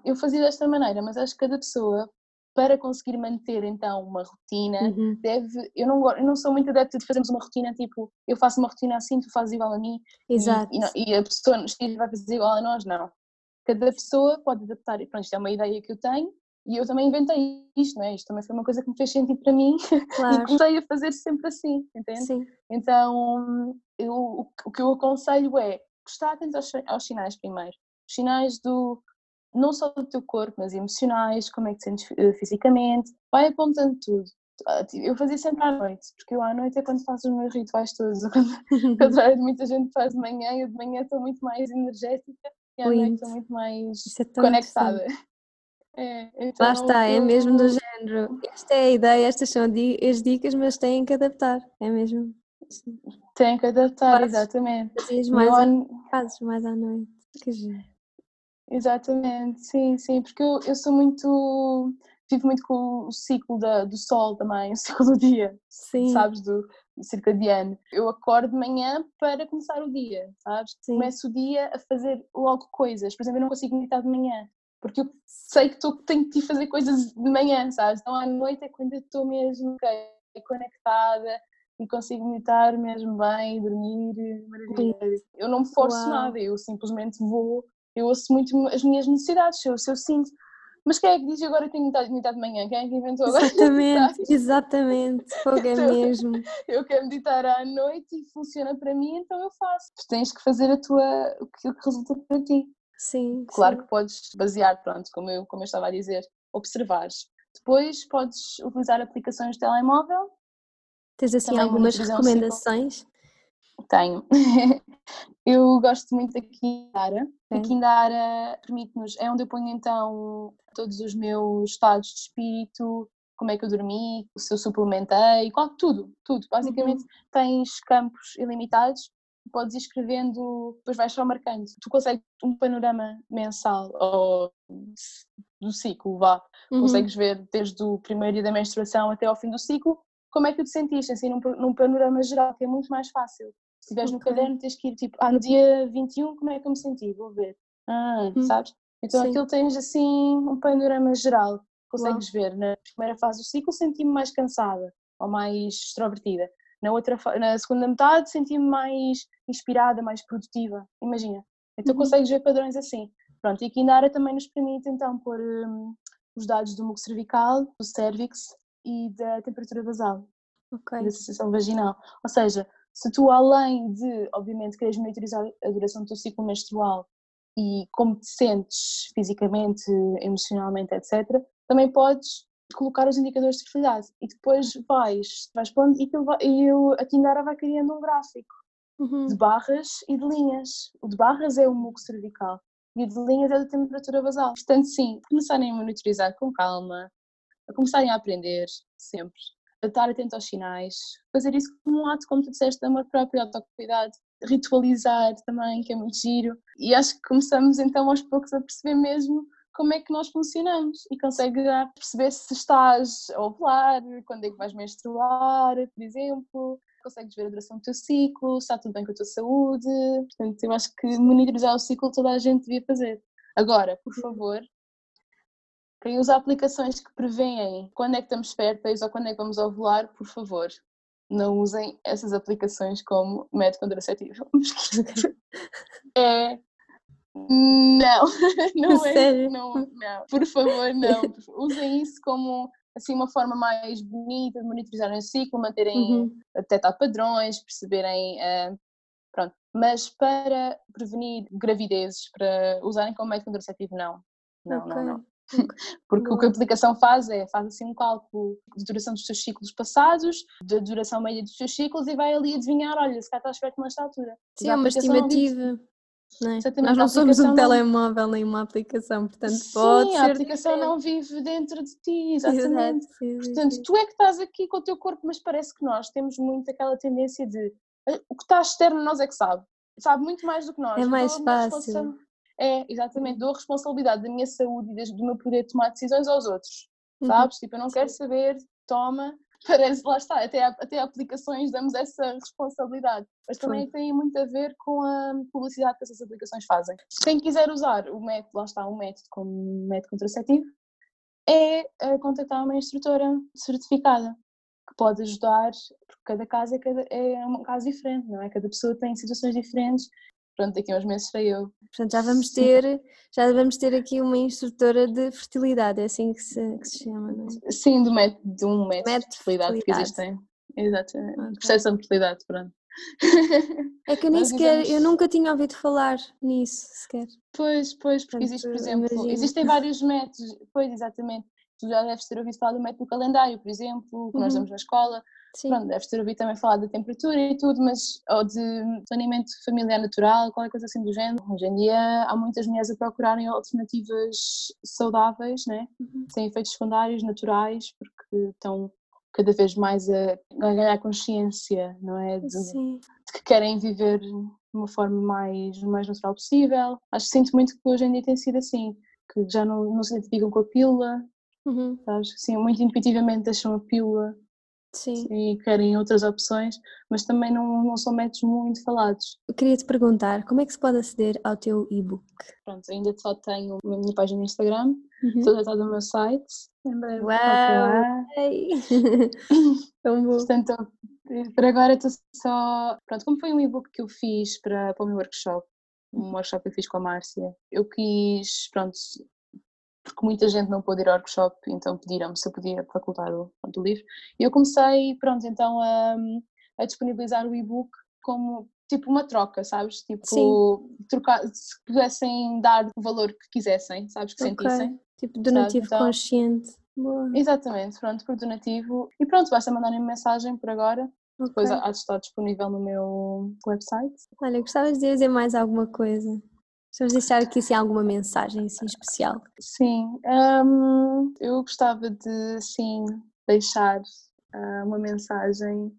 Eu fazia desta maneira, mas acho que cada pessoa, para conseguir manter então uma rotina, uhum. deve. Eu não, eu não sou muito adepta de fazermos uma rotina tipo, eu faço uma rotina assim, tu fazes igual a mim, Exato. E, e, não, e a pessoa vai fazer igual a nós, não. Cada pessoa pode adaptar, pronto, isto é uma ideia que eu tenho, e eu também inventei isto, não é? Isto também foi uma coisa que me fez sentido para mim claro. e comecei a fazer sempre assim, entende? Sim. Então, eu, o que eu aconselho é prestar atenção aos, aos sinais primeiro. Os sinais do, não só do teu corpo, mas emocionais, como é que te sentes eh, fisicamente, vai apontando tudo. Ah, eu fazia sempre à noite, porque eu à noite é quando faço os meus rituais todos. Contrário de muita gente faz de manhã, eu de manhã estou muito mais energética e à Lindo. noite estou muito mais é conectada. É, então Lá está, eu... é mesmo do género. Esta é a ideia, estas são as dicas, mas têm que adaptar, é mesmo. Tem que adaptar, fazes, exatamente. Fazias mais, fazes mais à noite. Que giro. Exatamente, sim, sim, porque eu, eu sou muito. Vivo muito com o ciclo da, do sol também, o ciclo do dia, sim. sabes, do, do circadiano. Eu acordo de manhã para começar o dia, sabes? Sim. Começo o dia a fazer logo coisas. Por exemplo, eu não consigo meditar de manhã, porque eu sei que tô, tenho que fazer coisas de manhã, sabes? Então à noite é quando eu estou mesmo okay, conectada, e consigo meditar mesmo bem, dormir, maravilha. Eu não me forço Uau. nada, eu simplesmente vou, eu ouço muito as minhas necessidades, eu, eu sinto. Mas quem é que diz agora que tenho que meditar de manhã? Quem é que inventou agora? Exatamente, exatamente, fogo é então, mesmo. Eu quero meditar à noite e funciona para mim, então eu faço. tens que fazer a tua, o que resulta para ti. Sim. Claro sim. que podes basear, pronto, como eu, como eu estava a dizer, observares. Depois podes utilizar aplicações de telemóvel Tens assim Também algumas recomendações? Tenho. eu gosto muito da Kindara. A Kindara permite-nos, é onde eu ponho então todos os meus estados de espírito, como é que eu dormi, se eu suplementei, qual, tudo, tudo. Basicamente uhum. tens campos ilimitados podes ir escrevendo, depois vais só marcando. Tu consegues um panorama mensal ou do ciclo, vá. Uhum. Consegues ver desde o primeiro dia da menstruação até ao fim do ciclo, como é que tu te sentiste, assim, num, num panorama geral, que é muito mais fácil. Se estiveres okay. no caderno, tens que ir tipo, ah, no dia 21, como é que eu me senti? Vou ver. Ah, hum. sabes? Então Sim. aquilo tens assim um panorama geral. Consegues Uau. ver na primeira fase do ciclo senti-me mais cansada ou mais extrovertida. Na, outra, na segunda metade senti-me mais inspirada, mais produtiva. Imagina. Então uhum. consegues ver padrões assim. Pronto, e a Kindara também nos permite então pôr um, os dados do muco cervical, do cervix e da temperatura basal. Okay. Da sensação vaginal. Ou seja, se tu além de, obviamente, queres monitorizar a duração do teu ciclo menstrual e como te sentes fisicamente, emocionalmente, etc., também podes colocar os indicadores de fertilidade e depois vais, vais pondo e, vai, e a Kindara vai criando um gráfico uhum. de barras e de linhas. O de barras é o muco cervical e o de linhas é da temperatura basal. Portanto, sim, começarem a monitorizar com calma, a começarem a aprender sempre, a estar atento aos sinais, fazer isso como um ato, como tu disseste, de amor próprio, autocuidado, ritualizar também, que é muito giro. E acho que começamos então aos poucos a perceber mesmo como é que nós funcionamos e consegue perceber se estás a ovular, quando é que vais menstruar, por exemplo, consegues ver a duração do teu ciclo, se está tudo bem com a tua saúde. Portanto, eu acho que monitorizar o ciclo toda a gente devia fazer. Agora, por favor, quem usa aplicações que prevêem quando é que estamos férteis ou quando é que vamos ovular, por favor, não usem essas aplicações como método contraceptivo. é não, não é. Não, não. Por favor, não. Usem isso como assim uma forma mais bonita de monitorizarem o ciclo, manterem, uhum. detectar padrões, perceberem. Uh, pronto. Mas para prevenir gravidezes, para usarem como método contraceptivo, não. Não, okay. não, não. Porque Boa. o que a aplicação faz é, faz assim um cálculo de duração dos teus ciclos passados, da duração média dos teus ciclos e vai ali adivinhar, olha, se cá estás perto nesta altura. Sim, é uma estimativa. Não é? Nós não somos um não... telemóvel nem uma aplicação, portanto Sim, pode a aplicação não vive dentro de ti, exatamente. Portanto, tu é que estás aqui com o teu corpo, mas parece que nós temos muito aquela tendência de ah, o que está externo nós é que sabe, sabe muito mais do que nós. É mais fácil. É, exatamente, dou a responsabilidade da minha saúde e do meu poder tomar decisões aos outros, uhum. sabes? Tipo, eu não quero saber, toma, parece, lá está, até, até aplicações damos essa responsabilidade, mas também Sim. tem muito a ver com a publicidade que essas aplicações fazem. Quem quiser usar o método, lá está, um método como método contraceptivo, é contactar uma instrutora certificada, que pode ajudar, porque cada caso é, cada, é um caso diferente, não é? Cada pessoa tem situações diferentes pronto, daqui a uns meses serei eu. Portanto, já vamos ter, já vamos ter aqui uma instrutora de fertilidade, é assim que se, que se chama, não é? Sim, do método, de um método, método de fertilidade, que existem. Exatamente. Okay. Processo de fertilidade, pronto. É que eu nem sequer, eu nunca tinha ouvido falar nisso sequer. Pois, pois, porque existe, por exemplo, imagino. existem vários métodos, pois exatamente, tu já deves ter ouvido falar do método calendário, por exemplo, que uhum. nós damos na escola, Sim. Pronto, deves ter ouvido também falar da temperatura e tudo, mas ou de planeamento familiar natural, qualquer coisa assim do género. Hoje em dia há muitas mulheres a procurarem alternativas saudáveis, né? Uhum. sem efeitos secundários, naturais, porque estão cada vez mais a, ganhar consciência, não é? De, de, que querem viver de uma forma mais, mais natural possível. Acho que sinto muito que hoje em dia tem sido assim, que já não, não se identificam com a pílula, uhum. sabes? Sim, muito intuitivamente deixam a pílula Sim. e querem outras opções, mas também não, não são métodos muito falados. Eu queria te perguntar, como é que se pode aceder ao teu e-book? Pronto, ainda só tenho a minha página no Instagram, uhum. toda está no meu site, Uau! Tão bom. Portanto, por agora estou só... Pronto, como foi um e-book que eu fiz para, para o meu workshop, um workshop que eu fiz com a Márcia, eu quis, pronto, porque muita gente não pôde ir ao workshop, então pediram-me se eu podia facultar o, o livro. E eu comecei, pronto, então a, a disponibilizar o e-book como tipo uma troca, sabes? Tipo, Sim. trocar, se pudessem dar o valor que quisessem, sabes? Que okay. sentissem. Tipo donativo então, consciente. Boa. Exatamente, pronto, por donativo. E pronto, basta mandarem mensagem por agora. Okay. Depois há de estar disponível no meu website. Olha, gostavas de dizer mais alguma coisa? Vamos deixar aqui assim, alguma mensagem assim, especial? Sim, um, eu gostava de sim, deixar uh, uma mensagem.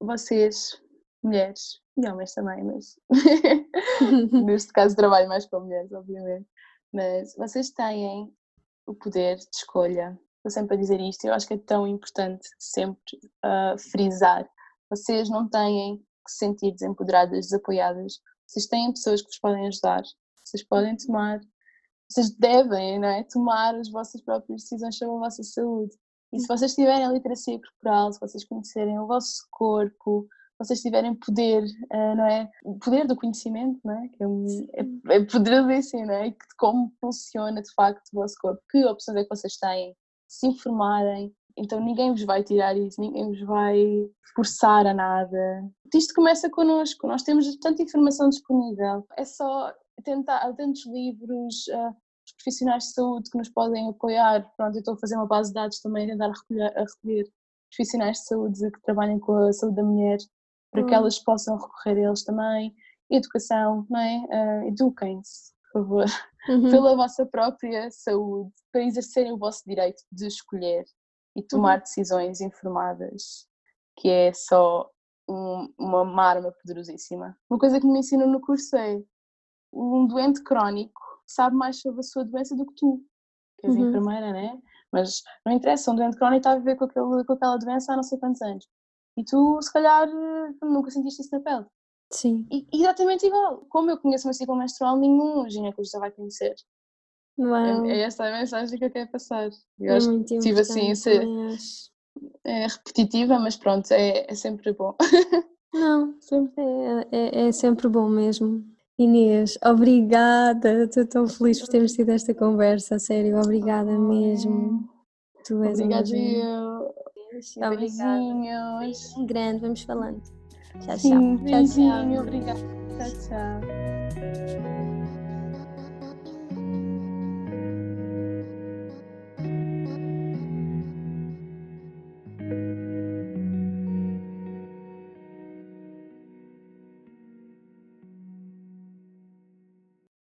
Vocês mulheres e homens também, mas neste caso trabalho mais com mulheres, obviamente. Mas vocês têm o poder de escolha. Estou sempre a dizer isto, eu acho que é tão importante sempre uh, frisar. Vocês não têm que se sentir desempoderadas, desapoiadas. Vocês têm pessoas que vos podem ajudar. Vocês podem tomar, vocês devem não é? tomar as vossas próprias decisões sobre a vossa saúde. E se vocês tiverem a literacia corporal, se vocês conhecerem o vosso corpo, vocês tiverem poder, uh, não é? O poder do conhecimento, não é? Que é, é, é poderosíssimo, não é? Que como funciona de facto o vosso corpo, que opções é que vocês têm, se informarem. Então ninguém vos vai tirar isso, ninguém vos vai forçar a nada. Isto começa connosco, nós temos tanta informação disponível. É só tentar, há tantos livros, uh, os profissionais de saúde que nos podem apoiar. Pronto, eu estou a fazer uma base de dados também, a tentar recolher, a recolher profissionais de saúde que trabalhem com a saúde da mulher para que hum. elas possam recorrer a eles também. Educação, não é? Uh, Eduquem-se, por favor, uhum. pela vossa própria saúde, para exercerem o vosso direito de escolher e tomar uhum. decisões informadas, que é só um, uma arma poderosíssima. Uma coisa que me ensinam no curso é um doente crónico sabe mais sobre a sua doença do que tu, que és uhum. enfermeira, né? Mas não interessa, um doente crónico está a viver com, aquele, com aquela doença há não sei quantos anos. E tu, se calhar, nunca sentiste isso na pele. Sim. E, exatamente igual. Como eu conheço uma ciclo menstrual, nenhum ginecologista vai conhecer. Uau. É, é essa a mensagem que eu quero passar. Eu é acho que tive assim, ser, é repetitiva, mas pronto, é, é sempre bom. Não, sempre é, é, é sempre bom mesmo. Inês, obrigada. Estou tão feliz por termos tido esta conversa, sério, obrigada mesmo. Tu és Obrigada eu. Obrigada. Um grande, vamos falando. Tchau, tchau. Sim, tchau, tchau. Obrigada. Tchau, tchau.